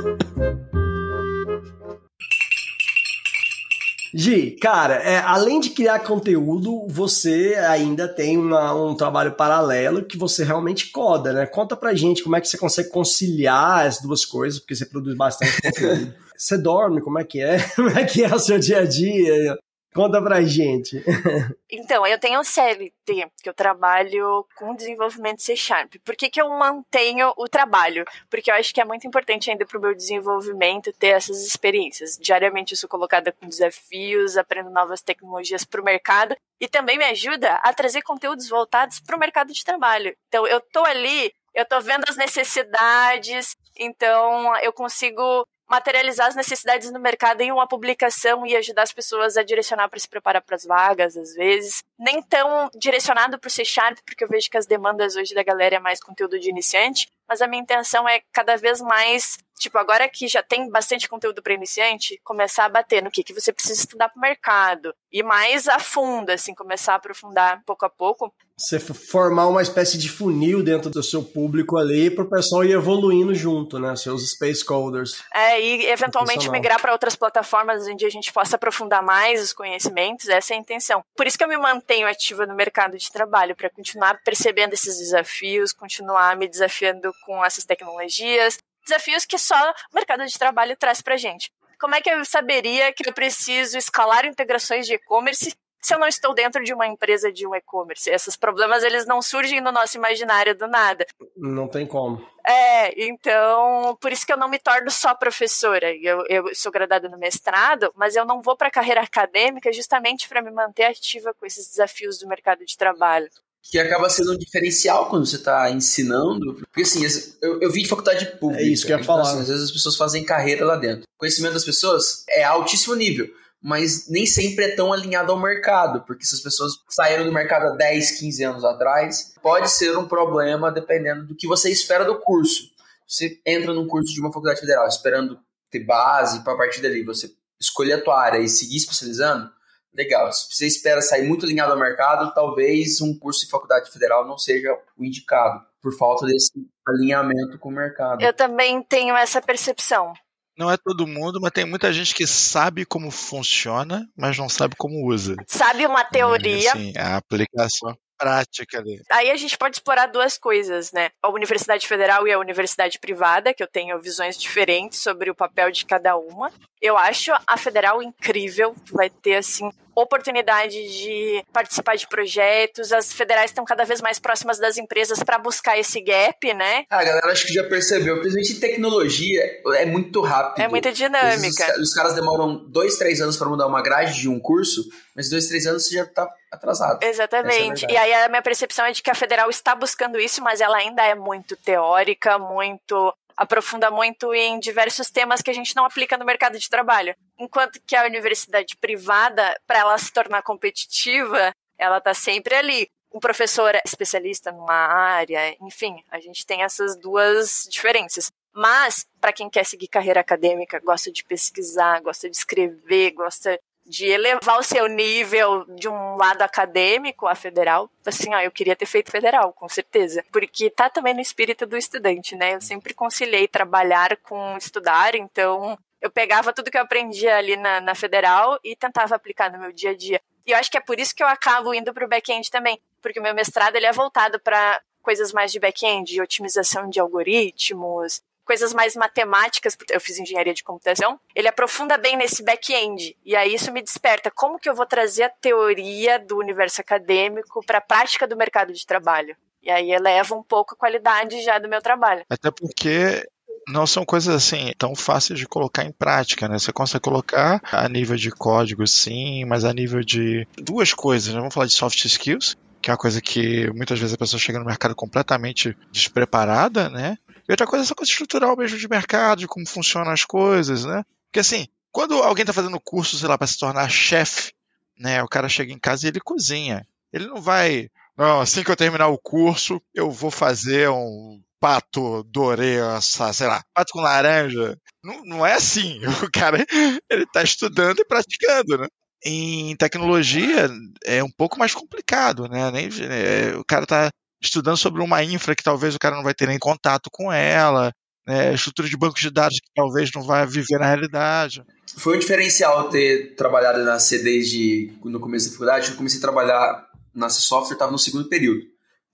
Gi, cara, é, além de criar conteúdo, você ainda tem uma, um trabalho paralelo que você realmente coda, né? Conta pra gente como é que você consegue conciliar as duas coisas, porque você produz bastante conteúdo. você dorme, como é que é? Como é que é o seu dia a dia? Conta pra gente. então, eu tenho um CLT, que eu trabalho com desenvolvimento C Sharp. Por que, que eu mantenho o trabalho? Porque eu acho que é muito importante ainda pro meu desenvolvimento ter essas experiências. Diariamente eu sou colocada com desafios, aprendo novas tecnologias pro mercado e também me ajuda a trazer conteúdos voltados pro mercado de trabalho. Então, eu tô ali, eu tô vendo as necessidades, então eu consigo materializar as necessidades no mercado em uma publicação e ajudar as pessoas a direcionar para se preparar para as vagas, às vezes. Nem tão direcionado para o C Sharp, porque eu vejo que as demandas hoje da galera é mais conteúdo de iniciante, mas a minha intenção é cada vez mais, tipo, agora que já tem bastante conteúdo para iniciante, começar a bater no que, que você precisa estudar para o mercado. E mais a fundo, assim, começar a aprofundar pouco a pouco. Você formar uma espécie de funil dentro do seu público ali para o pessoal ir evoluindo junto, né? Seus space coders. É, e eventualmente migrar para outras plataformas onde a gente possa aprofundar mais os conhecimentos, essa é a intenção. Por isso que eu me mantenho ativa no mercado de trabalho, para continuar percebendo esses desafios, continuar me desafiando com essas tecnologias, desafios que só o mercado de trabalho traz para gente. Como é que eu saberia que eu preciso escalar integrações de e-commerce se eu não estou dentro de uma empresa de um e-commerce? Esses problemas, eles não surgem no nosso imaginário do nada. Não tem como. É, então, por isso que eu não me torno só professora. Eu, eu sou graduada no mestrado, mas eu não vou para a carreira acadêmica justamente para me manter ativa com esses desafios do mercado de trabalho que acaba sendo um diferencial quando você está ensinando. Porque assim, eu, eu vim de faculdade pública. É isso que eu ia então, falar. Assim, às vezes as pessoas fazem carreira lá dentro. O conhecimento das pessoas é altíssimo nível, mas nem sempre é tão alinhado ao mercado, porque se as pessoas saíram do mercado há 10, 15 anos atrás, pode ser um problema dependendo do que você espera do curso. Você entra num curso de uma faculdade federal esperando ter base para a partir dali você escolher a tua área e seguir especializando, legal. Se você espera sair muito alinhado ao mercado, talvez um curso de faculdade federal não seja o indicado, por falta desse alinhamento com o mercado. Eu também tenho essa percepção. Não é todo mundo, mas tem muita gente que sabe como funciona, mas não sabe como usa. Sabe uma teoria. Sim, a aplicação prática ali. Aí a gente pode explorar duas coisas, né? A Universidade Federal e a Universidade Privada, que eu tenho visões diferentes sobre o papel de cada uma. Eu acho a federal incrível, vai ter assim oportunidade de participar de projetos. As federais estão cada vez mais próximas das empresas para buscar esse gap, né? Ah, a galera acho que já percebeu, principalmente em tecnologia, é muito rápido. É muito dinâmica. Os, os caras demoram dois, três anos para mudar uma grade de um curso, mas dois, três anos você já tá atrasado. Exatamente. É e aí a minha percepção é de que a federal está buscando isso, mas ela ainda é muito teórica, muito aprofunda muito em diversos temas que a gente não aplica no mercado de trabalho. Enquanto que a universidade privada, para ela se tornar competitiva, ela está sempre ali. Um professor especialista numa área, enfim, a gente tem essas duas diferenças. Mas, para quem quer seguir carreira acadêmica, gosta de pesquisar, gosta de escrever, gosta de elevar o seu nível de um lado acadêmico a federal, assim, ó, eu queria ter feito federal, com certeza. Porque tá também no espírito do estudante, né? Eu sempre conciliei trabalhar com estudar, então eu pegava tudo que eu aprendia ali na, na federal e tentava aplicar no meu dia a dia. E eu acho que é por isso que eu acabo indo pro back-end também, porque o meu mestrado ele é voltado para coisas mais de back-end, otimização de algoritmos, coisas mais matemáticas, porque eu fiz engenharia de computação, ele aprofunda bem nesse back-end. E aí isso me desperta como que eu vou trazer a teoria do universo acadêmico para a prática do mercado de trabalho. E aí eleva um pouco a qualidade já do meu trabalho. Até porque não são coisas assim tão fáceis de colocar em prática, né? Você consegue colocar a nível de código, sim, mas a nível de duas coisas. Né? Vamos falar de soft skills, que é uma coisa que muitas vezes a pessoa chega no mercado completamente despreparada, né? E outra coisa é essa coisa estrutural mesmo de mercado, de como funcionam as coisas, né? Porque assim, quando alguém está fazendo curso, sei lá, para se tornar chefe, né? O cara chega em casa e ele cozinha. Ele não vai, não, assim que eu terminar o curso, eu vou fazer um pato dorê, sei lá, pato com laranja. Não, não é assim. O cara, ele está estudando e praticando, né? Em tecnologia é um pouco mais complicado, né? Nem, é, o cara está estudando sobre uma infra que talvez o cara não vai ter nem contato com ela, né, estrutura de bancos de dados que talvez não vai viver na realidade. Foi um diferencial ter trabalhado na C desde no começo da faculdade. Eu comecei a trabalhar na C Software, estava no segundo período.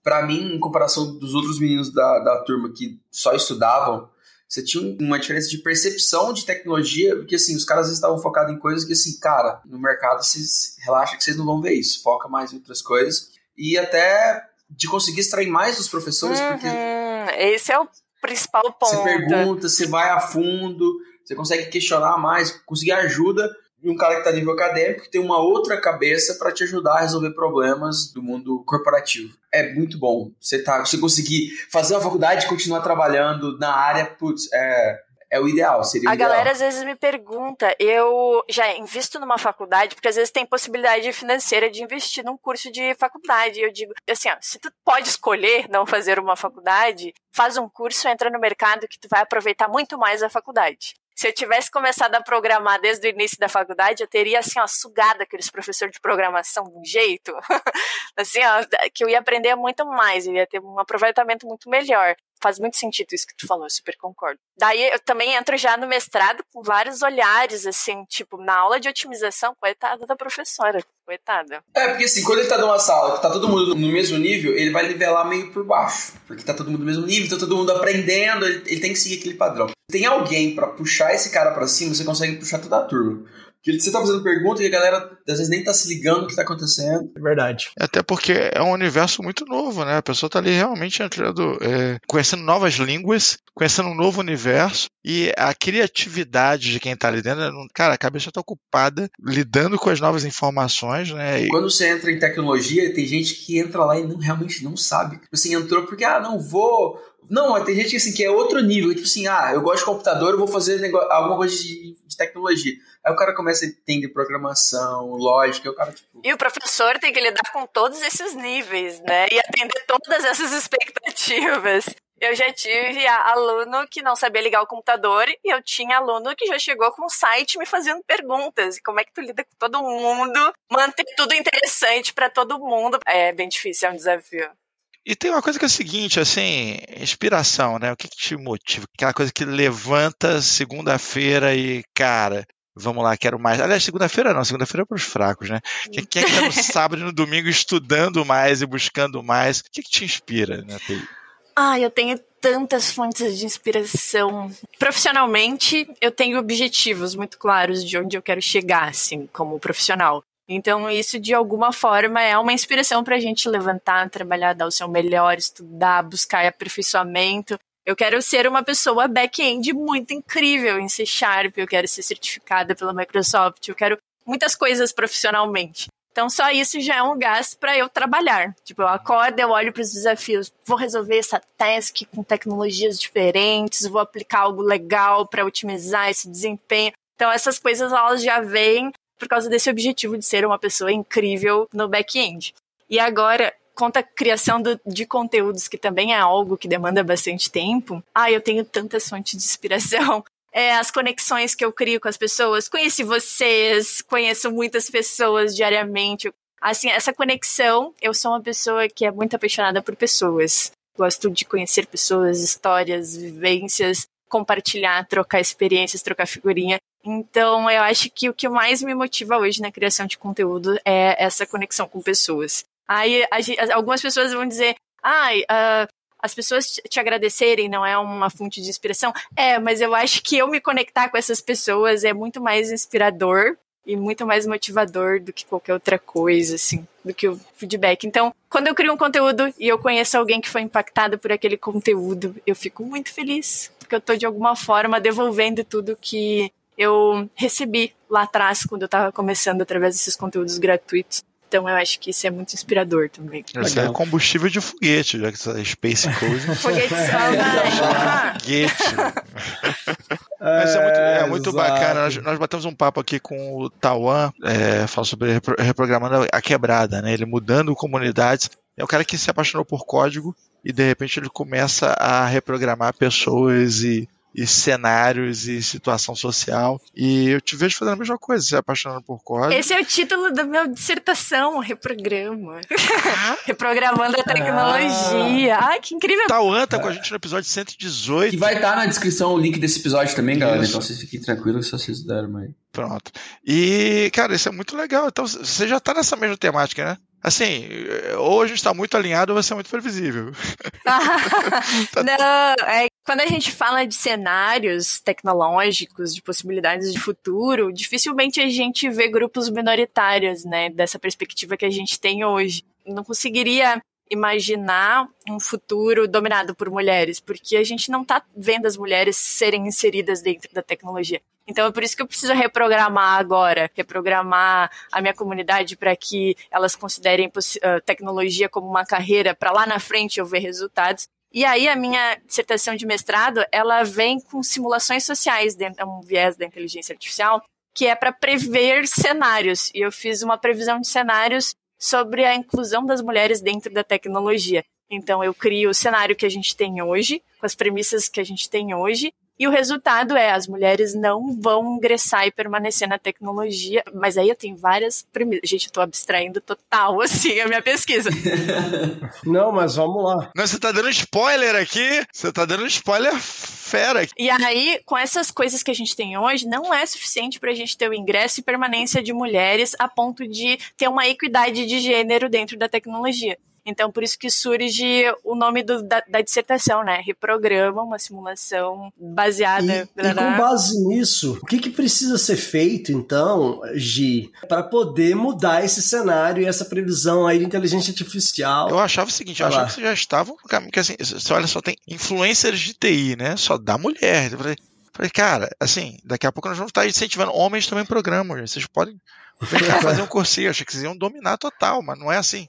Para mim, em comparação dos outros meninos da, da turma que só estudavam, você tinha uma diferença de percepção de tecnologia, porque assim, os caras estavam focados em coisas que assim, cara, no mercado vocês relaxa que vocês não vão ver isso, foca mais em outras coisas. E até de conseguir extrair mais dos professores, uhum, porque. Esse é o principal ponto. Você pergunta, você vai a fundo, você consegue questionar mais, conseguir ajuda de um cara que está nível acadêmico que tem uma outra cabeça para te ajudar a resolver problemas do mundo corporativo. É muito bom. Você, tá, você conseguir fazer uma faculdade e continuar trabalhando na área, putz, é, é o ideal, seria a o ideal. galera às vezes me pergunta, eu já invisto numa faculdade, porque às vezes tem possibilidade financeira de investir num curso de faculdade. Eu digo, assim, ó, se tu pode escolher não fazer uma faculdade, faz um curso, entra no mercado que tu vai aproveitar muito mais a faculdade. Se eu tivesse começado a programar desde o início da faculdade, eu teria, assim, ó, sugado aqueles professores de programação de um jeito, assim, ó, que eu ia aprender muito mais, eu ia ter um aproveitamento muito melhor faz muito sentido isso que tu falou, eu super concordo. Daí eu também entro já no mestrado com vários olhares, assim, tipo, na aula de otimização, coitada da professora, coitada. É, porque assim, quando ele tá numa sala que tá todo mundo no mesmo nível, ele vai nivelar meio por baixo. Porque tá todo mundo no mesmo nível, tá todo mundo aprendendo, ele, ele tem que seguir aquele padrão. Tem alguém para puxar esse cara para cima, você consegue puxar toda a turma. Que você tá fazendo pergunta e a galera às vezes nem tá se ligando no que tá acontecendo. É verdade. Até porque é um universo muito novo, né? A pessoa tá ali realmente entrando, é, conhecendo novas línguas, conhecendo um novo universo e a criatividade de quem tá ali dentro, cara, a cabeça tá ocupada lidando com as novas informações, né? E... Quando você entra em tecnologia, tem gente que entra lá e não, realmente não sabe. Tipo assim, entrou porque, ah, não vou. Não, tem gente assim, que é outro nível. Tipo assim, ah, eu gosto de computador, eu vou fazer negócio, alguma coisa de, de tecnologia. Aí o cara começa a entender programação, lógica, o cara, tipo. E o professor tem que lidar com todos esses níveis, né? E atender todas essas expectativas. Eu já tive aluno que não sabia ligar o computador e eu tinha aluno que já chegou com o site me fazendo perguntas. Como é que tu lida com todo mundo? Manter tudo interessante para todo mundo. É bem difícil, é um desafio. E tem uma coisa que é o seguinte, assim, inspiração, né? O que, que te motiva? Aquela coisa que levanta segunda-feira e, cara, Vamos lá, quero mais. Aliás, segunda-feira não, segunda-feira é para os fracos, né? Quem, quem é que tá no sábado e no domingo estudando mais e buscando mais? O que, que te inspira, né, Ah, eu tenho tantas fontes de inspiração. Profissionalmente, eu tenho objetivos muito claros de onde eu quero chegar, assim, como profissional. Então, isso de alguma forma é uma inspiração para a gente levantar, trabalhar, dar o seu melhor, estudar, buscar aperfeiçoamento. Eu quero ser uma pessoa back-end muito incrível em C Sharp, eu quero ser certificada pela Microsoft, eu quero muitas coisas profissionalmente. Então, só isso já é um gasto para eu trabalhar. Tipo, eu acordo, eu olho para os desafios, vou resolver essa task com tecnologias diferentes, vou aplicar algo legal para otimizar esse desempenho. Então, essas coisas elas já vêm por causa desse objetivo de ser uma pessoa incrível no back-end. E agora, quanto à criação do, de conteúdos, que também é algo que demanda bastante tempo, ah, eu tenho tantas fontes de inspiração. É, as conexões que eu crio com as pessoas. Conheci vocês, conheço muitas pessoas diariamente. Assim, essa conexão, eu sou uma pessoa que é muito apaixonada por pessoas. Gosto de conhecer pessoas, histórias, vivências, compartilhar, trocar experiências, trocar figurinha. Então, eu acho que o que mais me motiva hoje na criação de conteúdo é essa conexão com pessoas. Aí a, algumas pessoas vão dizer, ai, uh, as pessoas te agradecerem não é uma fonte de inspiração. É, mas eu acho que eu me conectar com essas pessoas é muito mais inspirador e muito mais motivador do que qualquer outra coisa, assim, do que o feedback. Então, quando eu crio um conteúdo e eu conheço alguém que foi impactado por aquele conteúdo, eu fico muito feliz, porque eu tô de alguma forma devolvendo tudo que eu recebi lá atrás, quando eu estava começando através desses conteúdos gratuitos. Então eu acho que isso é muito inspirador também. Isso é combustível de foguete, já que isso é Space Code. foguete só, Foguete. Mas é muito, é muito bacana. Nós, nós batemos um papo aqui com o Tawan, é, falando sobre reprogramando a quebrada, né? Ele mudando comunidades. É um cara que se apaixonou por código e de repente ele começa a reprogramar pessoas e e cenários e situação social. E eu te vejo fazendo a mesma coisa, se apaixonando por código. Esse é o título da minha dissertação, Reprograma. Reprogramando a tecnologia. Ah. Ai, que incrível. Tauan tá com a gente no episódio 118. Que vai estar tá na descrição o link desse episódio também, galera. Isso. Então vocês fiquem tranquilos se vocês deram aí. Pronto. E, cara, isso é muito legal. Então você já tá nessa mesma temática, né? Assim, ou a gente está muito alinhado ou vai ser muito previsível. Não, é, quando a gente fala de cenários tecnológicos, de possibilidades de futuro, dificilmente a gente vê grupos minoritários, né, dessa perspectiva que a gente tem hoje. Não conseguiria imaginar um futuro dominado por mulheres, porque a gente não está vendo as mulheres serem inseridas dentro da tecnologia. Então é por isso que eu preciso reprogramar agora, reprogramar a minha comunidade para que elas considerem uh, tecnologia como uma carreira para lá na frente eu ver resultados. E aí a minha dissertação de mestrado, ela vem com simulações sociais dentro é um viés da inteligência artificial, que é para prever cenários. E eu fiz uma previsão de cenários sobre a inclusão das mulheres dentro da tecnologia. Então eu crio o cenário que a gente tem hoje, com as premissas que a gente tem hoje, e o resultado é, as mulheres não vão ingressar e permanecer na tecnologia, mas aí eu tenho várias premissas. Gente, eu tô abstraindo total, assim, a minha pesquisa. não, mas vamos lá. Não, você tá dando spoiler aqui, você tá dando spoiler fera. E aí, com essas coisas que a gente tem hoje, não é suficiente pra gente ter o ingresso e permanência de mulheres a ponto de ter uma equidade de gênero dentro da tecnologia. Então, por isso que surge o nome do, da, da, dissertação, né? Reprograma uma simulação baseada. E, e com base nisso, o que, que precisa ser feito, então, Gi, para poder mudar esse cenário e essa previsão aí de inteligência artificial? Eu achava o seguinte, eu achava que vocês já estavam no caminho, que assim, você olha só, tem influencers de TI, né? Só dá mulher. Eu falei, falei, cara, assim, daqui a pouco nós vamos estar incentivando homens também programam, vocês podem fazer um cursinho, eu achei que vocês iam dominar total, mas não é assim.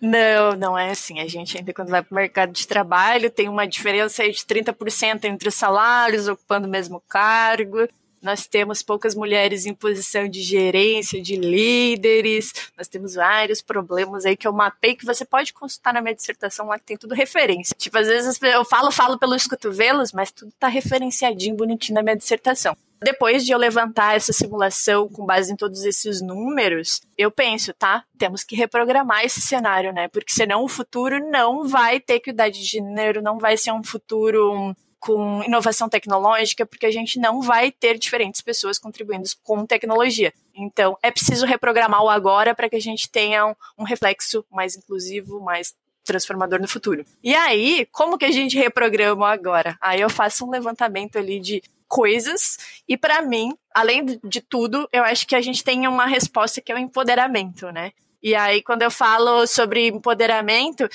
Não, não é assim. A gente ainda, quando vai para o mercado de trabalho, tem uma diferença aí de 30% entre os salários, ocupando o mesmo cargo. Nós temos poucas mulheres em posição de gerência, de líderes. Nós temos vários problemas aí que eu mapei que você pode consultar na minha dissertação lá que tem tudo referência. Tipo, às vezes eu falo, falo pelos cotovelos, mas tudo tá referenciadinho, bonitinho na minha dissertação. Depois de eu levantar essa simulação com base em todos esses números, eu penso, tá? Temos que reprogramar esse cenário, né? Porque senão o futuro não vai ter equidade de gênero, não vai ser um futuro com inovação tecnológica, porque a gente não vai ter diferentes pessoas contribuindo com tecnologia. Então, é preciso reprogramar o agora para que a gente tenha um, um reflexo mais inclusivo, mais transformador no futuro. E aí, como que a gente reprograma agora? Aí eu faço um levantamento ali de coisas. E para mim, além de tudo, eu acho que a gente tem uma resposta que é o empoderamento, né? E aí, quando eu falo sobre empoderamento,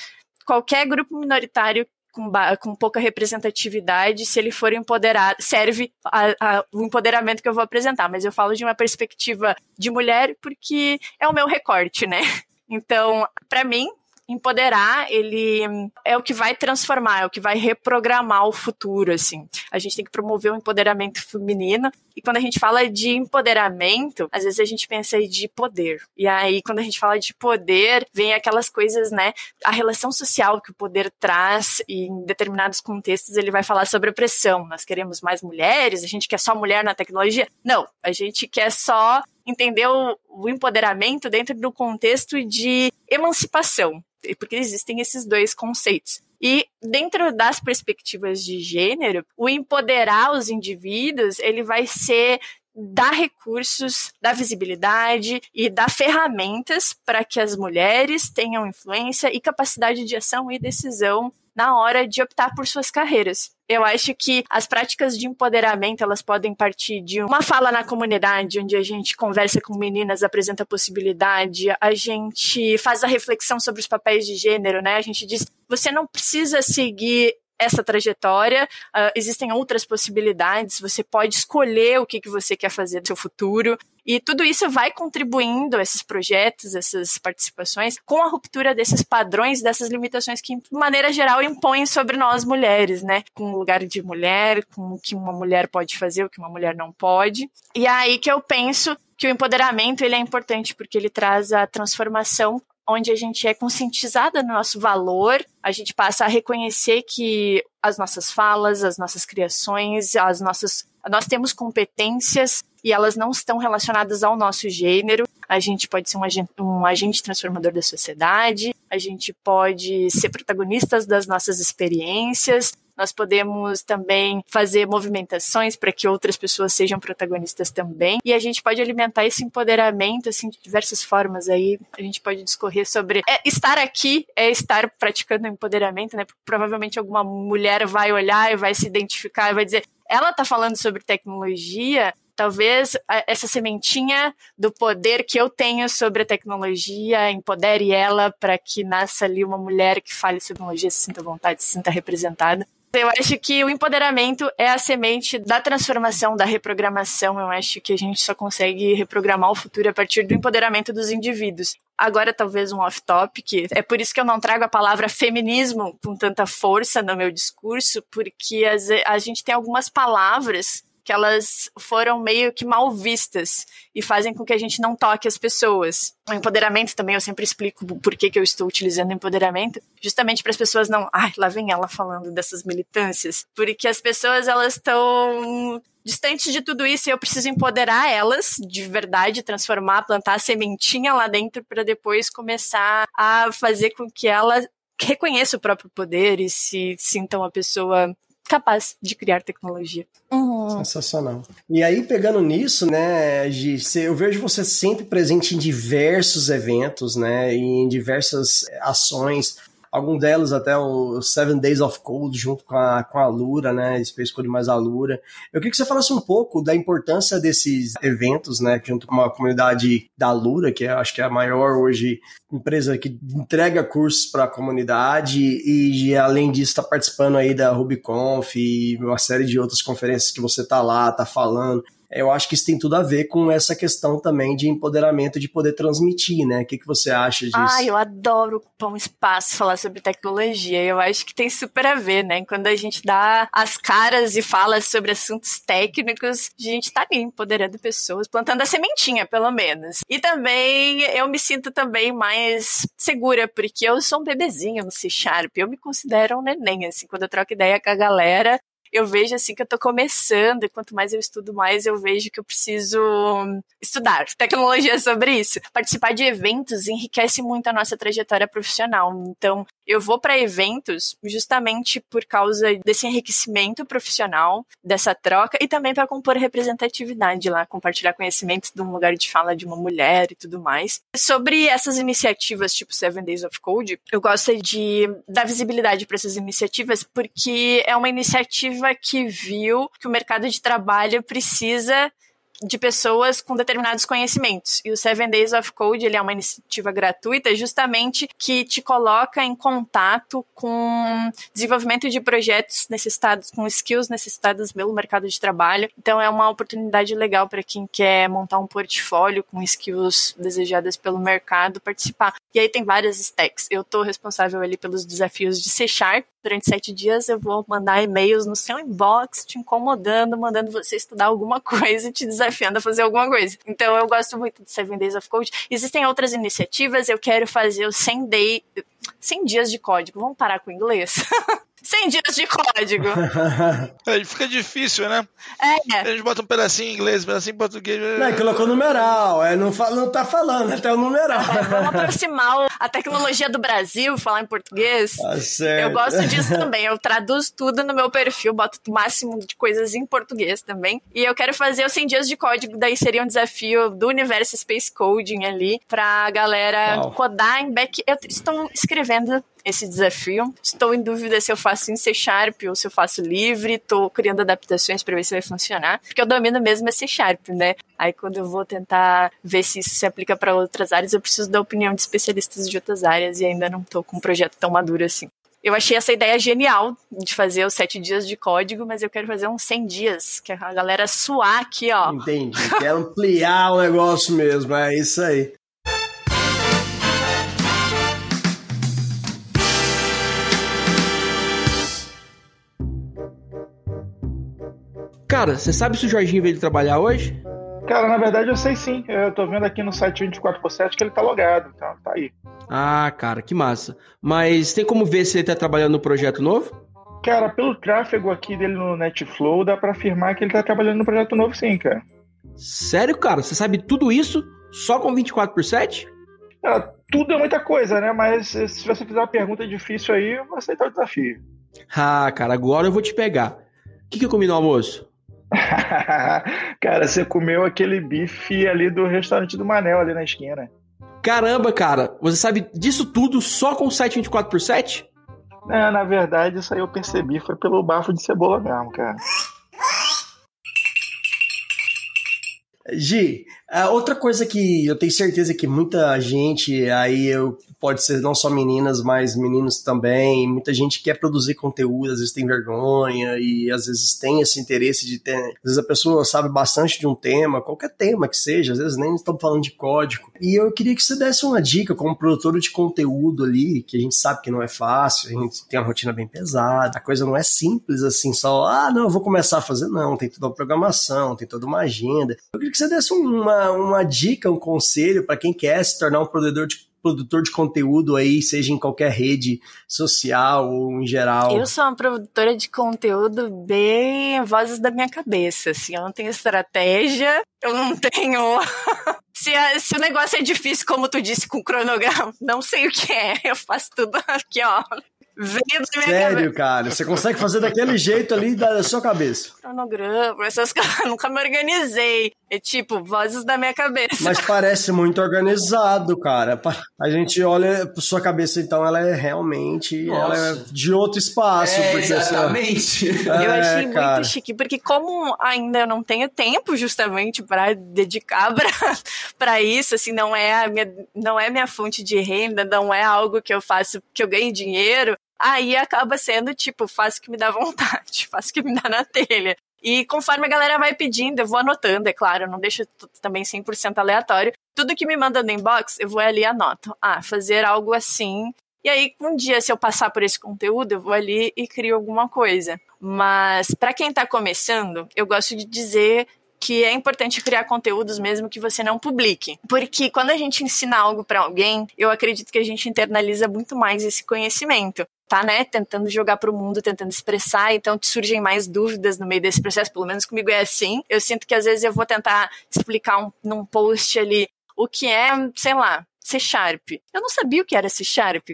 qualquer grupo minoritário com, com pouca representatividade, se ele for empoderado, serve a, a, o empoderamento que eu vou apresentar. Mas eu falo de uma perspectiva de mulher porque é o meu recorte, né? Então, para mim, empoderar, ele é o que vai transformar, é o que vai reprogramar o futuro, assim. A gente tem que promover o empoderamento feminino. E quando a gente fala de empoderamento, às vezes a gente pensa aí de poder. E aí, quando a gente fala de poder, vem aquelas coisas, né? A relação social que o poder traz, e em determinados contextos ele vai falar sobre opressão. Nós queremos mais mulheres, a gente quer só mulher na tecnologia. Não, a gente quer só entender o, o empoderamento dentro do contexto de emancipação porque existem esses dois conceitos. E dentro das perspectivas de gênero, o empoderar os indivíduos, ele vai ser dar recursos, dar visibilidade e dar ferramentas para que as mulheres tenham influência e capacidade de ação e decisão na hora de optar por suas carreiras. Eu acho que as práticas de empoderamento elas podem partir de uma fala na comunidade, onde a gente conversa com meninas, apresenta possibilidade, a gente faz a reflexão sobre os papéis de gênero, né? A gente diz: você não precisa seguir essa trajetória, uh, existem outras possibilidades, você pode escolher o que, que você quer fazer no seu futuro. E tudo isso vai contribuindo, esses projetos, essas participações, com a ruptura desses padrões, dessas limitações que, de maneira geral, impõem sobre nós mulheres, né? Com o lugar de mulher, com o que uma mulher pode fazer, o que uma mulher não pode. E é aí que eu penso que o empoderamento ele é importante porque ele traz a transformação onde a gente é conscientizada no nosso valor, a gente passa a reconhecer que as nossas falas, as nossas criações, as nossas nós temos competências e elas não estão relacionadas ao nosso gênero. A gente pode ser um agente, um agente transformador da sociedade, a gente pode ser protagonistas das nossas experiências, nós podemos também fazer movimentações para que outras pessoas sejam protagonistas também. E a gente pode alimentar esse empoderamento assim de diversas formas aí. A gente pode discorrer sobre é, estar aqui é estar praticando empoderamento, né? Provavelmente alguma mulher vai olhar e vai se identificar e vai dizer: "Ela está falando sobre tecnologia, talvez essa sementinha do poder que eu tenho sobre a tecnologia empodere ela para que nasça ali uma mulher que fale sobre tecnologia, se sinta vontade, se sinta representada. Eu acho que o empoderamento é a semente da transformação, da reprogramação. Eu acho que a gente só consegue reprogramar o futuro a partir do empoderamento dos indivíduos. Agora, talvez um off-topic. É por isso que eu não trago a palavra feminismo com tanta força no meu discurso, porque a gente tem algumas palavras que elas foram meio que mal vistas e fazem com que a gente não toque as pessoas. O empoderamento também, eu sempre explico por que, que eu estou utilizando empoderamento, justamente para as pessoas não, ai, lá vem ela falando dessas militâncias, porque as pessoas elas estão distantes de tudo isso e eu preciso empoderar elas de verdade, transformar, plantar a sementinha lá dentro para depois começar a fazer com que ela reconheça o próprio poder e se sinta uma pessoa capaz de criar tecnologia. Uhum. Sensacional. E aí, pegando nisso, né, Gi, eu vejo você sempre presente em diversos eventos, né, e em diversas ações algum delas até o Seven Days of Cold junto com a, com a Lura, né, Space Code mais a Lura. Eu queria que você falasse um pouco da importância desses eventos, né, junto com a comunidade da Lura, que eu acho que é a maior hoje empresa que entrega cursos para a comunidade e além disso está participando aí da RubyConf e uma série de outras conferências que você tá lá, tá falando eu acho que isso tem tudo a ver com essa questão também de empoderamento de poder transmitir, né? O que, que você acha disso? Ah, eu adoro ocupar um espaço falar sobre tecnologia. Eu acho que tem super a ver, né? Quando a gente dá as caras e fala sobre assuntos técnicos, a gente tá ali empoderando pessoas, plantando a sementinha, pelo menos. E também eu me sinto também mais segura, porque eu sou um bebezinho no C Sharp. Eu me considero um neném, assim, quando eu troco ideia com a galera, eu vejo assim que eu tô começando, e quanto mais eu estudo, mais eu vejo que eu preciso estudar tecnologia sobre isso. Participar de eventos enriquece muito a nossa trajetória profissional. Então, eu vou para eventos justamente por causa desse enriquecimento profissional, dessa troca e também para compor representatividade lá, compartilhar conhecimentos de um lugar de fala de uma mulher e tudo mais. Sobre essas iniciativas, tipo Seven Days of Code, eu gosto de dar visibilidade para essas iniciativas porque é uma iniciativa que viu que o mercado de trabalho precisa de pessoas com determinados conhecimentos. E o Seven Days of Code ele é uma iniciativa gratuita justamente que te coloca em contato com desenvolvimento de projetos necessitados, com skills necessitados pelo mercado de trabalho. Então é uma oportunidade legal para quem quer montar um portfólio com skills desejadas pelo mercado participar. E aí tem várias stacks. Eu estou responsável ali pelos desafios de C Sharp. Durante sete dias eu vou mandar e-mails no seu inbox te incomodando, mandando você estudar alguma coisa e te desafiando desafiando a fazer alguma coisa. Então eu gosto muito de Seven Days of Code. Existem outras iniciativas, eu quero fazer o 100 day 100 dias de código. Vamos parar com o inglês? 100 dias de código. é, fica difícil, né? É. A gente bota um pedacinho em inglês, um pedacinho em português. Não, é, colocou numeral, é, não, fala, não tá falando até o numeral. É, vamos aproximar a tecnologia do Brasil, falar em português. Tá certo. Eu gosto disso também. Eu traduzo tudo no meu perfil, boto o máximo de coisas em português também. E eu quero fazer os 100 dias de código, daí seria um desafio do universo Space Coding ali, pra galera Uau. codar em back. Eu estou escrevendo esse desafio. Estou em dúvida se eu faço em C Sharp ou se eu faço livre. Estou criando adaptações para ver se vai funcionar. Porque eu domino mesmo é C Sharp, né? Aí quando eu vou tentar ver se isso se aplica para outras áreas, eu preciso da opinião de especialistas de outras áreas e ainda não estou com um projeto tão maduro assim. Eu achei essa ideia genial de fazer os sete dias de código, mas eu quero fazer uns 100 dias, que a galera suar aqui, ó. Entendi. Quero ampliar o negócio mesmo, é isso aí. Cara, você sabe se o Jorginho veio trabalhar hoje? Cara, na verdade eu sei sim. Eu tô vendo aqui no site 24x7 que ele tá logado, então tá aí. Ah, cara, que massa. Mas tem como ver se ele tá trabalhando no projeto novo? Cara, pelo tráfego aqui dele no Netflow, dá pra afirmar que ele tá trabalhando no projeto novo sim, cara. Sério, cara? Você sabe tudo isso só com 24x7? Cara, tudo é muita coisa, né? Mas se você fizer uma pergunta difícil aí, eu vou aceitar o desafio. Ah, cara, agora eu vou te pegar. O que, que eu comi no almoço? cara, você comeu aquele bife ali do restaurante do Manel ali na esquina. Caramba, cara, você sabe disso tudo só com o 724 por 7? É, na verdade, isso aí eu percebi, foi pelo bafo de cebola mesmo, cara. Gi, outra coisa que eu tenho certeza que muita gente aí eu pode ser não só meninas, mas meninos também. Muita gente quer produzir conteúdo, às vezes tem vergonha e às vezes tem esse interesse de ter. Às vezes a pessoa sabe bastante de um tema, qualquer tema que seja, às vezes nem estamos falando de código. E eu queria que você desse uma dica como produtor de conteúdo ali, que a gente sabe que não é fácil, a gente tem uma rotina bem pesada, a coisa não é simples assim, só, ah, não, eu vou começar a fazer, não, tem toda uma programação, tem toda uma agenda. Eu queria que você desse uma, uma dica, um conselho para quem quer se tornar um produtor de produtor de conteúdo aí, seja em qualquer rede social ou em geral? Eu sou uma produtora de conteúdo bem vozes da minha cabeça, assim, eu não tenho estratégia, eu não tenho... se, a, se o negócio é difícil, como tu disse, com o cronograma, não sei o que é, eu faço tudo aqui, ó, Veio da minha Sério, cabeça. cara. Você consegue fazer daquele jeito ali da sua cabeça. Cronograma, essas coisas. Nunca me organizei. É tipo, vozes da minha cabeça. Mas parece muito organizado, cara. A gente olha pra sua cabeça, então ela é realmente ela é de outro espaço. É, porque exatamente. Eu É, achei cara. muito chique, porque como ainda eu não tenho tempo justamente para dedicar para isso, assim, não é a minha não é minha fonte de renda, não é algo que eu faço que eu ganhe dinheiro, aí acaba sendo tipo, faço o que me dá vontade, faço o que me dá na telha. E conforme a galera vai pedindo, eu vou anotando, é claro, não deixo também 100% aleatório. Tudo que me manda no inbox, eu vou ali e anoto. Ah, fazer algo assim. E aí, um dia, se eu passar por esse conteúdo, eu vou ali e crio alguma coisa. Mas, para quem tá começando, eu gosto de dizer que é importante criar conteúdos mesmo que você não publique. Porque quando a gente ensina algo para alguém, eu acredito que a gente internaliza muito mais esse conhecimento. Tá, né? Tentando jogar pro mundo, tentando expressar, então te surgem mais dúvidas no meio desse processo, pelo menos comigo é assim. Eu sinto que às vezes eu vou tentar explicar um, num post ali o que é, sei lá, C Sharp. Eu não sabia o que era C Sharp.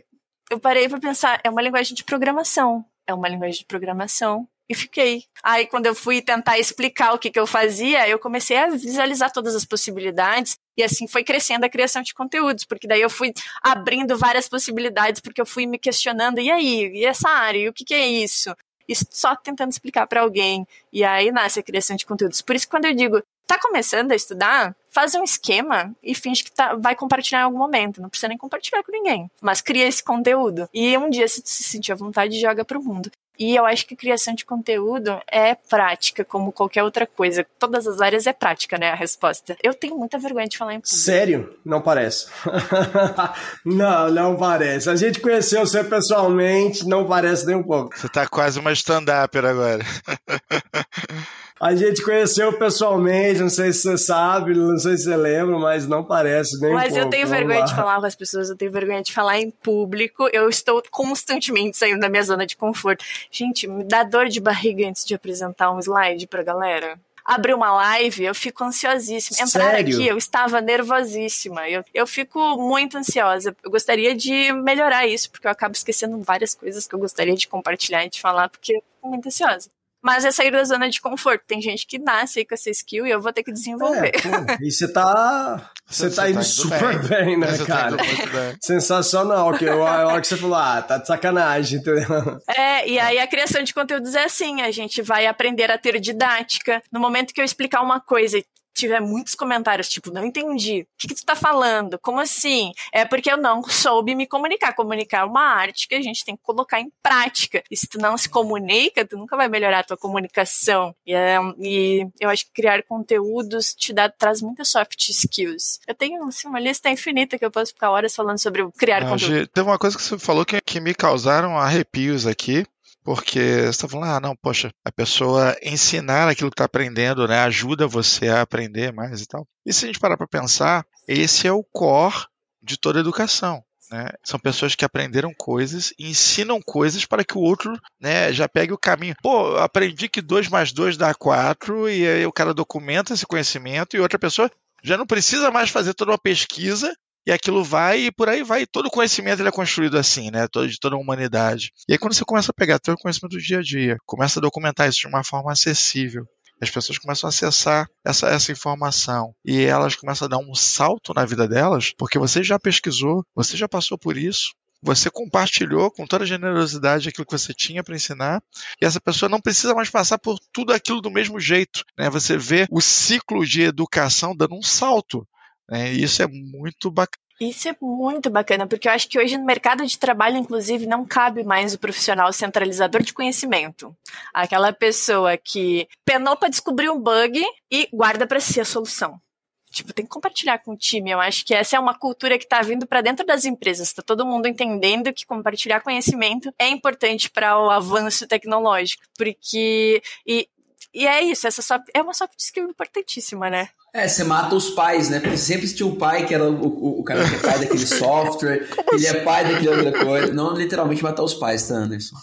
Eu parei para pensar, é uma linguagem de programação. É uma linguagem de programação. E fiquei. Aí, quando eu fui tentar explicar o que, que eu fazia, eu comecei a visualizar todas as possibilidades. E assim foi crescendo a criação de conteúdos, porque daí eu fui abrindo várias possibilidades, porque eu fui me questionando, e aí? E essa área? E o que, que é isso? E só tentando explicar para alguém. E aí nasce a criação de conteúdos. Por isso, quando eu digo, tá começando a estudar, faz um esquema e finge que tá, vai compartilhar em algum momento. Não precisa nem compartilhar com ninguém. Mas cria esse conteúdo. E um dia, se tu se sentir à vontade, joga pro mundo. E eu acho que criação de conteúdo é prática, como qualquer outra coisa. Todas as áreas é prática, né? A resposta. Eu tenho muita vergonha de falar em público. Sério? Não parece. não, não parece. A gente conheceu você pessoalmente, não parece nem um pouco. Você tá quase uma stand-upper agora. A gente conheceu pessoalmente, não sei se você sabe, não sei se você lembra, mas não parece nem um Mas pouco. eu tenho vergonha lá. de falar com as pessoas, eu tenho vergonha de falar em público. Eu estou constantemente saindo da minha zona de conforto. Gente, me dá dor de barriga antes de apresentar um slide pra galera. Abrir uma live, eu fico ansiosíssima. Entrar Sério? aqui, eu estava nervosíssima. Eu, eu fico muito ansiosa. Eu gostaria de melhorar isso, porque eu acabo esquecendo várias coisas que eu gostaria de compartilhar e de falar, porque eu fico muito ansiosa. Mas é sair da zona de conforto. Tem gente que nasce aí com essa skill e eu vou ter que desenvolver. É, pô, e você tá. Você tá indo super bem, né, Você tá cara? indo muito bem. Sensacional, que eu, a hora que você falou, ah, tá de sacanagem, entendeu? É, e aí a criação de conteúdos é assim, a gente vai aprender a ter didática. No momento que eu explicar uma coisa tiver muitos comentários, tipo, não entendi, o que, que tu tá falando? Como assim? É porque eu não soube me comunicar. Comunicar é uma arte que a gente tem que colocar em prática. E se tu não se comunica, tu nunca vai melhorar a tua comunicação. E, é, e eu acho que criar conteúdos te dá, traz muitas soft skills. Eu tenho assim, uma lista infinita que eu posso ficar horas falando sobre criar Não, conteúdo. Teve uma coisa que você falou que, que me causaram arrepios aqui, porque você está falando, ah, não, poxa, a pessoa ensinar aquilo que está aprendendo, né, ajuda você a aprender mais e tal. E se a gente parar para pensar, esse é o core de toda a educação. Né? São pessoas que aprenderam coisas e ensinam coisas para que o outro né, já pegue o caminho. Pô, aprendi que 2 mais 2 dá 4, e aí o cara documenta esse conhecimento e outra pessoa já não precisa mais fazer toda uma pesquisa e aquilo vai e por aí vai. Todo conhecimento ele é construído assim, né? Todo, de toda a humanidade. E aí quando você começa a pegar o conhecimento do dia a dia, começa a documentar isso de uma forma acessível, as pessoas começam a acessar essa, essa informação e elas começam a dar um salto na vida delas, porque você já pesquisou, você já passou por isso, você compartilhou com toda a generosidade aquilo que você tinha para ensinar, e essa pessoa não precisa mais passar por tudo aquilo do mesmo jeito. Né? Você vê o ciclo de educação dando um salto. Né? Isso é muito bacana. Isso é muito bacana, porque eu acho que hoje no mercado de trabalho, inclusive, não cabe mais o profissional centralizador de conhecimento. Aquela pessoa que penou para descobrir um bug e guarda para si a solução. Tipo, tem que compartilhar com o time. Eu acho que essa é uma cultura que está vindo para dentro das empresas. Está todo mundo entendendo que compartilhar conhecimento é importante para o avanço tecnológico. Porque. E, e é isso, essa soft, é uma soft skill importantíssima, né? É, você mata os pais, né? Porque sempre tinha um pai que era o, o, o cara que é pai daquele software, ele é pai daquela outra coisa. Não literalmente matar os pais, tá, Anderson?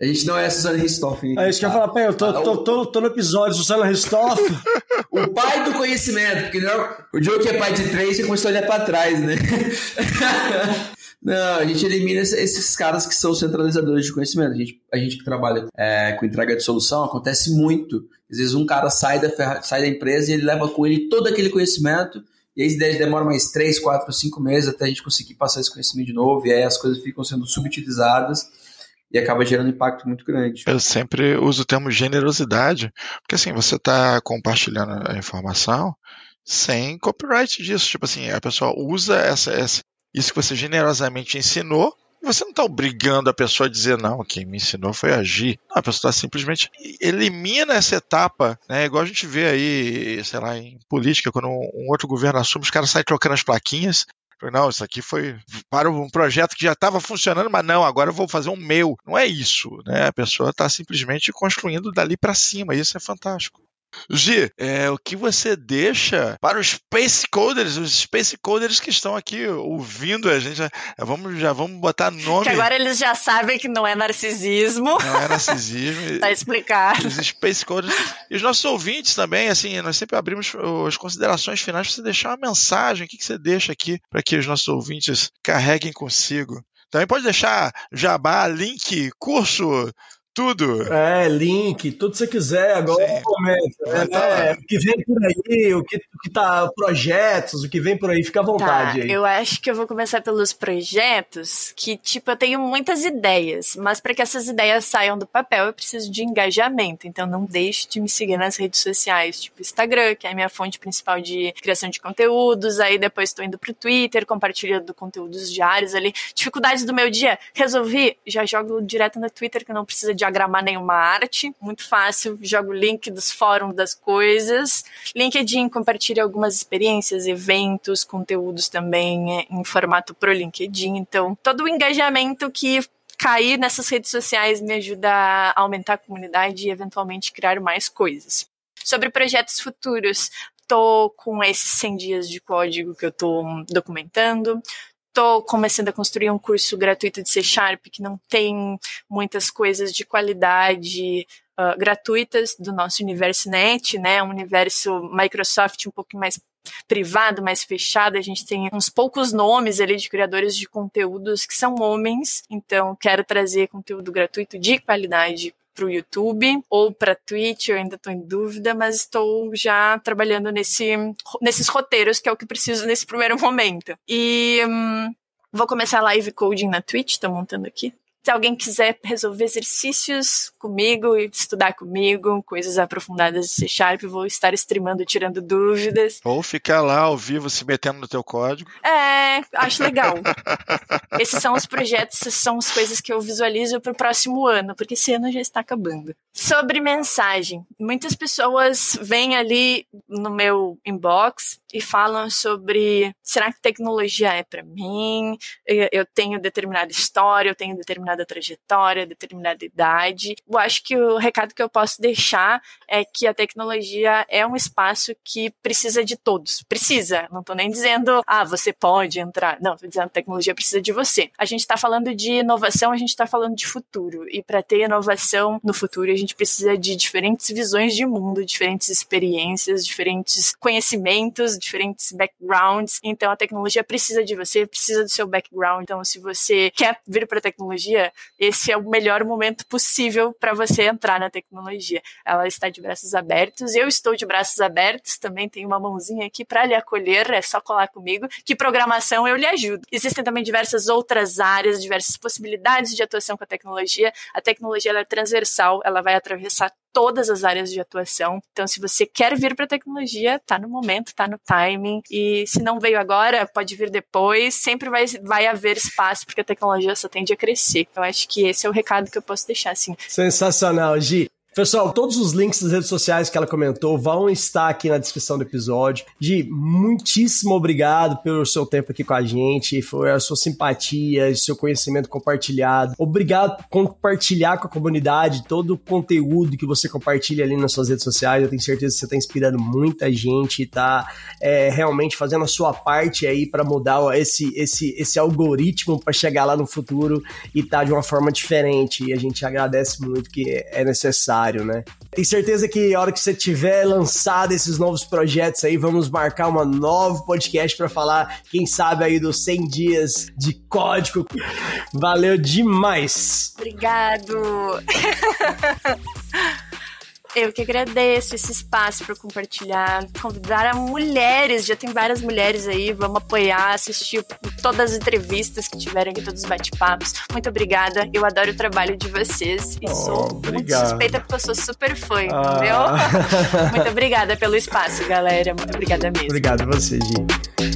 A gente não é a Susana Ristoffen. É isso que eu ia falar, pai, eu tô, tô, tô, tô no episódio Susana Ristoff. O pai do conhecimento, porque não, o Joe que é pai de três, você começou a olhar pra trás, né? Não, a gente elimina esses caras que são centralizadores de conhecimento. A gente, a gente que trabalha é, com entrega de solução, acontece muito. Às vezes um cara sai da, sai da empresa e ele leva com ele todo aquele conhecimento, e aí demora mais 3, 4, 5 meses até a gente conseguir passar esse conhecimento de novo, e aí as coisas ficam sendo subutilizadas e acaba gerando impacto muito grande. Eu sempre uso o termo generosidade, porque assim, você está compartilhando a informação sem copyright disso. Tipo assim, a pessoa usa essa, essa, isso que você generosamente ensinou, você não está obrigando a pessoa a dizer, não, quem me ensinou foi agir. Não, a pessoa está simplesmente elimina essa etapa, né? Igual a gente vê aí, sei lá, em política, quando um, um outro governo assume, os caras saem trocando as plaquinhas. Não, isso aqui foi para um projeto que já estava funcionando, mas não, agora eu vou fazer um meu. Não é isso, né? A pessoa está simplesmente construindo dali para cima. Isso é fantástico. Gi, é, o que você deixa para os Space Coders, os Space Coders que estão aqui ouvindo a gente? Já, vamos, já vamos botar nome. Que agora eles já sabem que não é narcisismo. Não é narcisismo. tá explicado. Os Space Coders. E os nossos ouvintes também, assim, nós sempre abrimos as considerações finais para você deixar uma mensagem. O que, que você deixa aqui para que os nossos ouvintes carreguem consigo? Também pode deixar jabá, link, curso, tudo. É, link, tudo que você quiser agora é o momento. É, tá é, o que vem por aí, o que, o que tá, projetos, o que vem por aí, fica à tá, vontade. Tá, aí. eu acho que eu vou começar pelos projetos, que, tipo, eu tenho muitas ideias, mas para que essas ideias saiam do papel, eu preciso de engajamento. Então não deixe de me seguir nas redes sociais, tipo Instagram, que é a minha fonte principal de criação de conteúdos. Aí depois estou indo pro Twitter, compartilhando conteúdos diários ali. Dificuldades do meu dia, resolvi, já jogo direto no Twitter, que não precisa de diagramar nenhuma arte, muito fácil, jogo o link dos fóruns das coisas. LinkedIn compartilha algumas experiências, eventos, conteúdos também é, em formato pro LinkedIn. Então, todo o engajamento que cair nessas redes sociais me ajuda a aumentar a comunidade e eventualmente criar mais coisas. Sobre projetos futuros, tô com esses 100 dias de código que eu tô documentando, estou começando a construir um curso gratuito de C Sharp que não tem muitas coisas de qualidade uh, gratuitas do nosso universo net, né? Um universo Microsoft um pouco mais privado, mais fechado. A gente tem uns poucos nomes ali de criadores de conteúdos que são homens, então quero trazer conteúdo gratuito de qualidade para o YouTube ou para Twitch, eu ainda estou em dúvida, mas estou já trabalhando nesse, nesses roteiros, que é o que preciso nesse primeiro momento. E hum, vou começar live coding na Twitch, estou montando aqui. Se alguém quiser resolver exercícios comigo e estudar comigo, coisas aprofundadas de C Sharp, vou estar streamando, tirando dúvidas. Ou ficar lá ao vivo se metendo no teu código. É, acho legal. Esses são os projetos, essas são as coisas que eu visualizo para o próximo ano, porque esse ano já está acabando. Sobre mensagem, muitas pessoas vêm ali no meu inbox e falam sobre será que tecnologia é para mim? Eu tenho determinada história, eu tenho determinada trajetória, determinada idade. Eu acho que o recado que eu posso deixar é que a tecnologia é um espaço que precisa de todos. Precisa. Não estou nem dizendo, ah, você pode entrar. Não, estou dizendo tecnologia precisa de você. A gente está falando de inovação, a gente está falando de futuro. E para ter inovação no futuro, a gente precisa de diferentes visões de mundo, diferentes experiências, diferentes conhecimentos, diferentes backgrounds. Então a tecnologia precisa de você, precisa do seu background. Então, se você quer vir para a tecnologia, esse é o melhor momento possível para você entrar na tecnologia. Ela está de braços abertos, eu estou de braços abertos, também tenho uma mãozinha aqui para lhe acolher, é só colar comigo, que programação eu lhe ajudo. Existem também diversas outras áreas, diversas possibilidades de atuação com a tecnologia. A tecnologia é transversal, ela vai atravessar todas as áreas de atuação. Então, se você quer vir para a tecnologia, tá no momento, tá no timing. E se não veio agora, pode vir depois. Sempre vai, vai haver espaço, porque a tecnologia só tende a crescer. Eu acho que esse é o recado que eu posso deixar, assim. Sensacional, Gi. Pessoal, todos os links das redes sociais que ela comentou vão estar aqui na descrição do episódio. Gi, muitíssimo obrigado pelo seu tempo aqui com a gente, foi a sua simpatia, seu conhecimento compartilhado. Obrigado por compartilhar com a comunidade todo o conteúdo que você compartilha ali nas suas redes sociais. Eu tenho certeza que você está inspirando muita gente e está é, realmente fazendo a sua parte aí para mudar esse, esse, esse algoritmo para chegar lá no futuro e estar tá de uma forma diferente. E a gente agradece muito que é necessário necessário, né? Tenho certeza que a hora que você tiver lançado esses novos projetos aí, vamos marcar uma novo podcast para falar, quem sabe aí dos 100 dias de código. Valeu demais. Obrigado. Eu que agradeço esse espaço para compartilhar, convidar a mulheres, já tem várias mulheres aí, vamos apoiar, assistir todas as entrevistas que tiveram aqui, todos os bate-papos. Muito obrigada, eu adoro o trabalho de vocês e Oh, sou muito obrigado. suspeita porque eu sou super fã, entendeu? Ah. muito obrigada pelo espaço, galera, muito obrigada mesmo. Obrigado a você, Gi.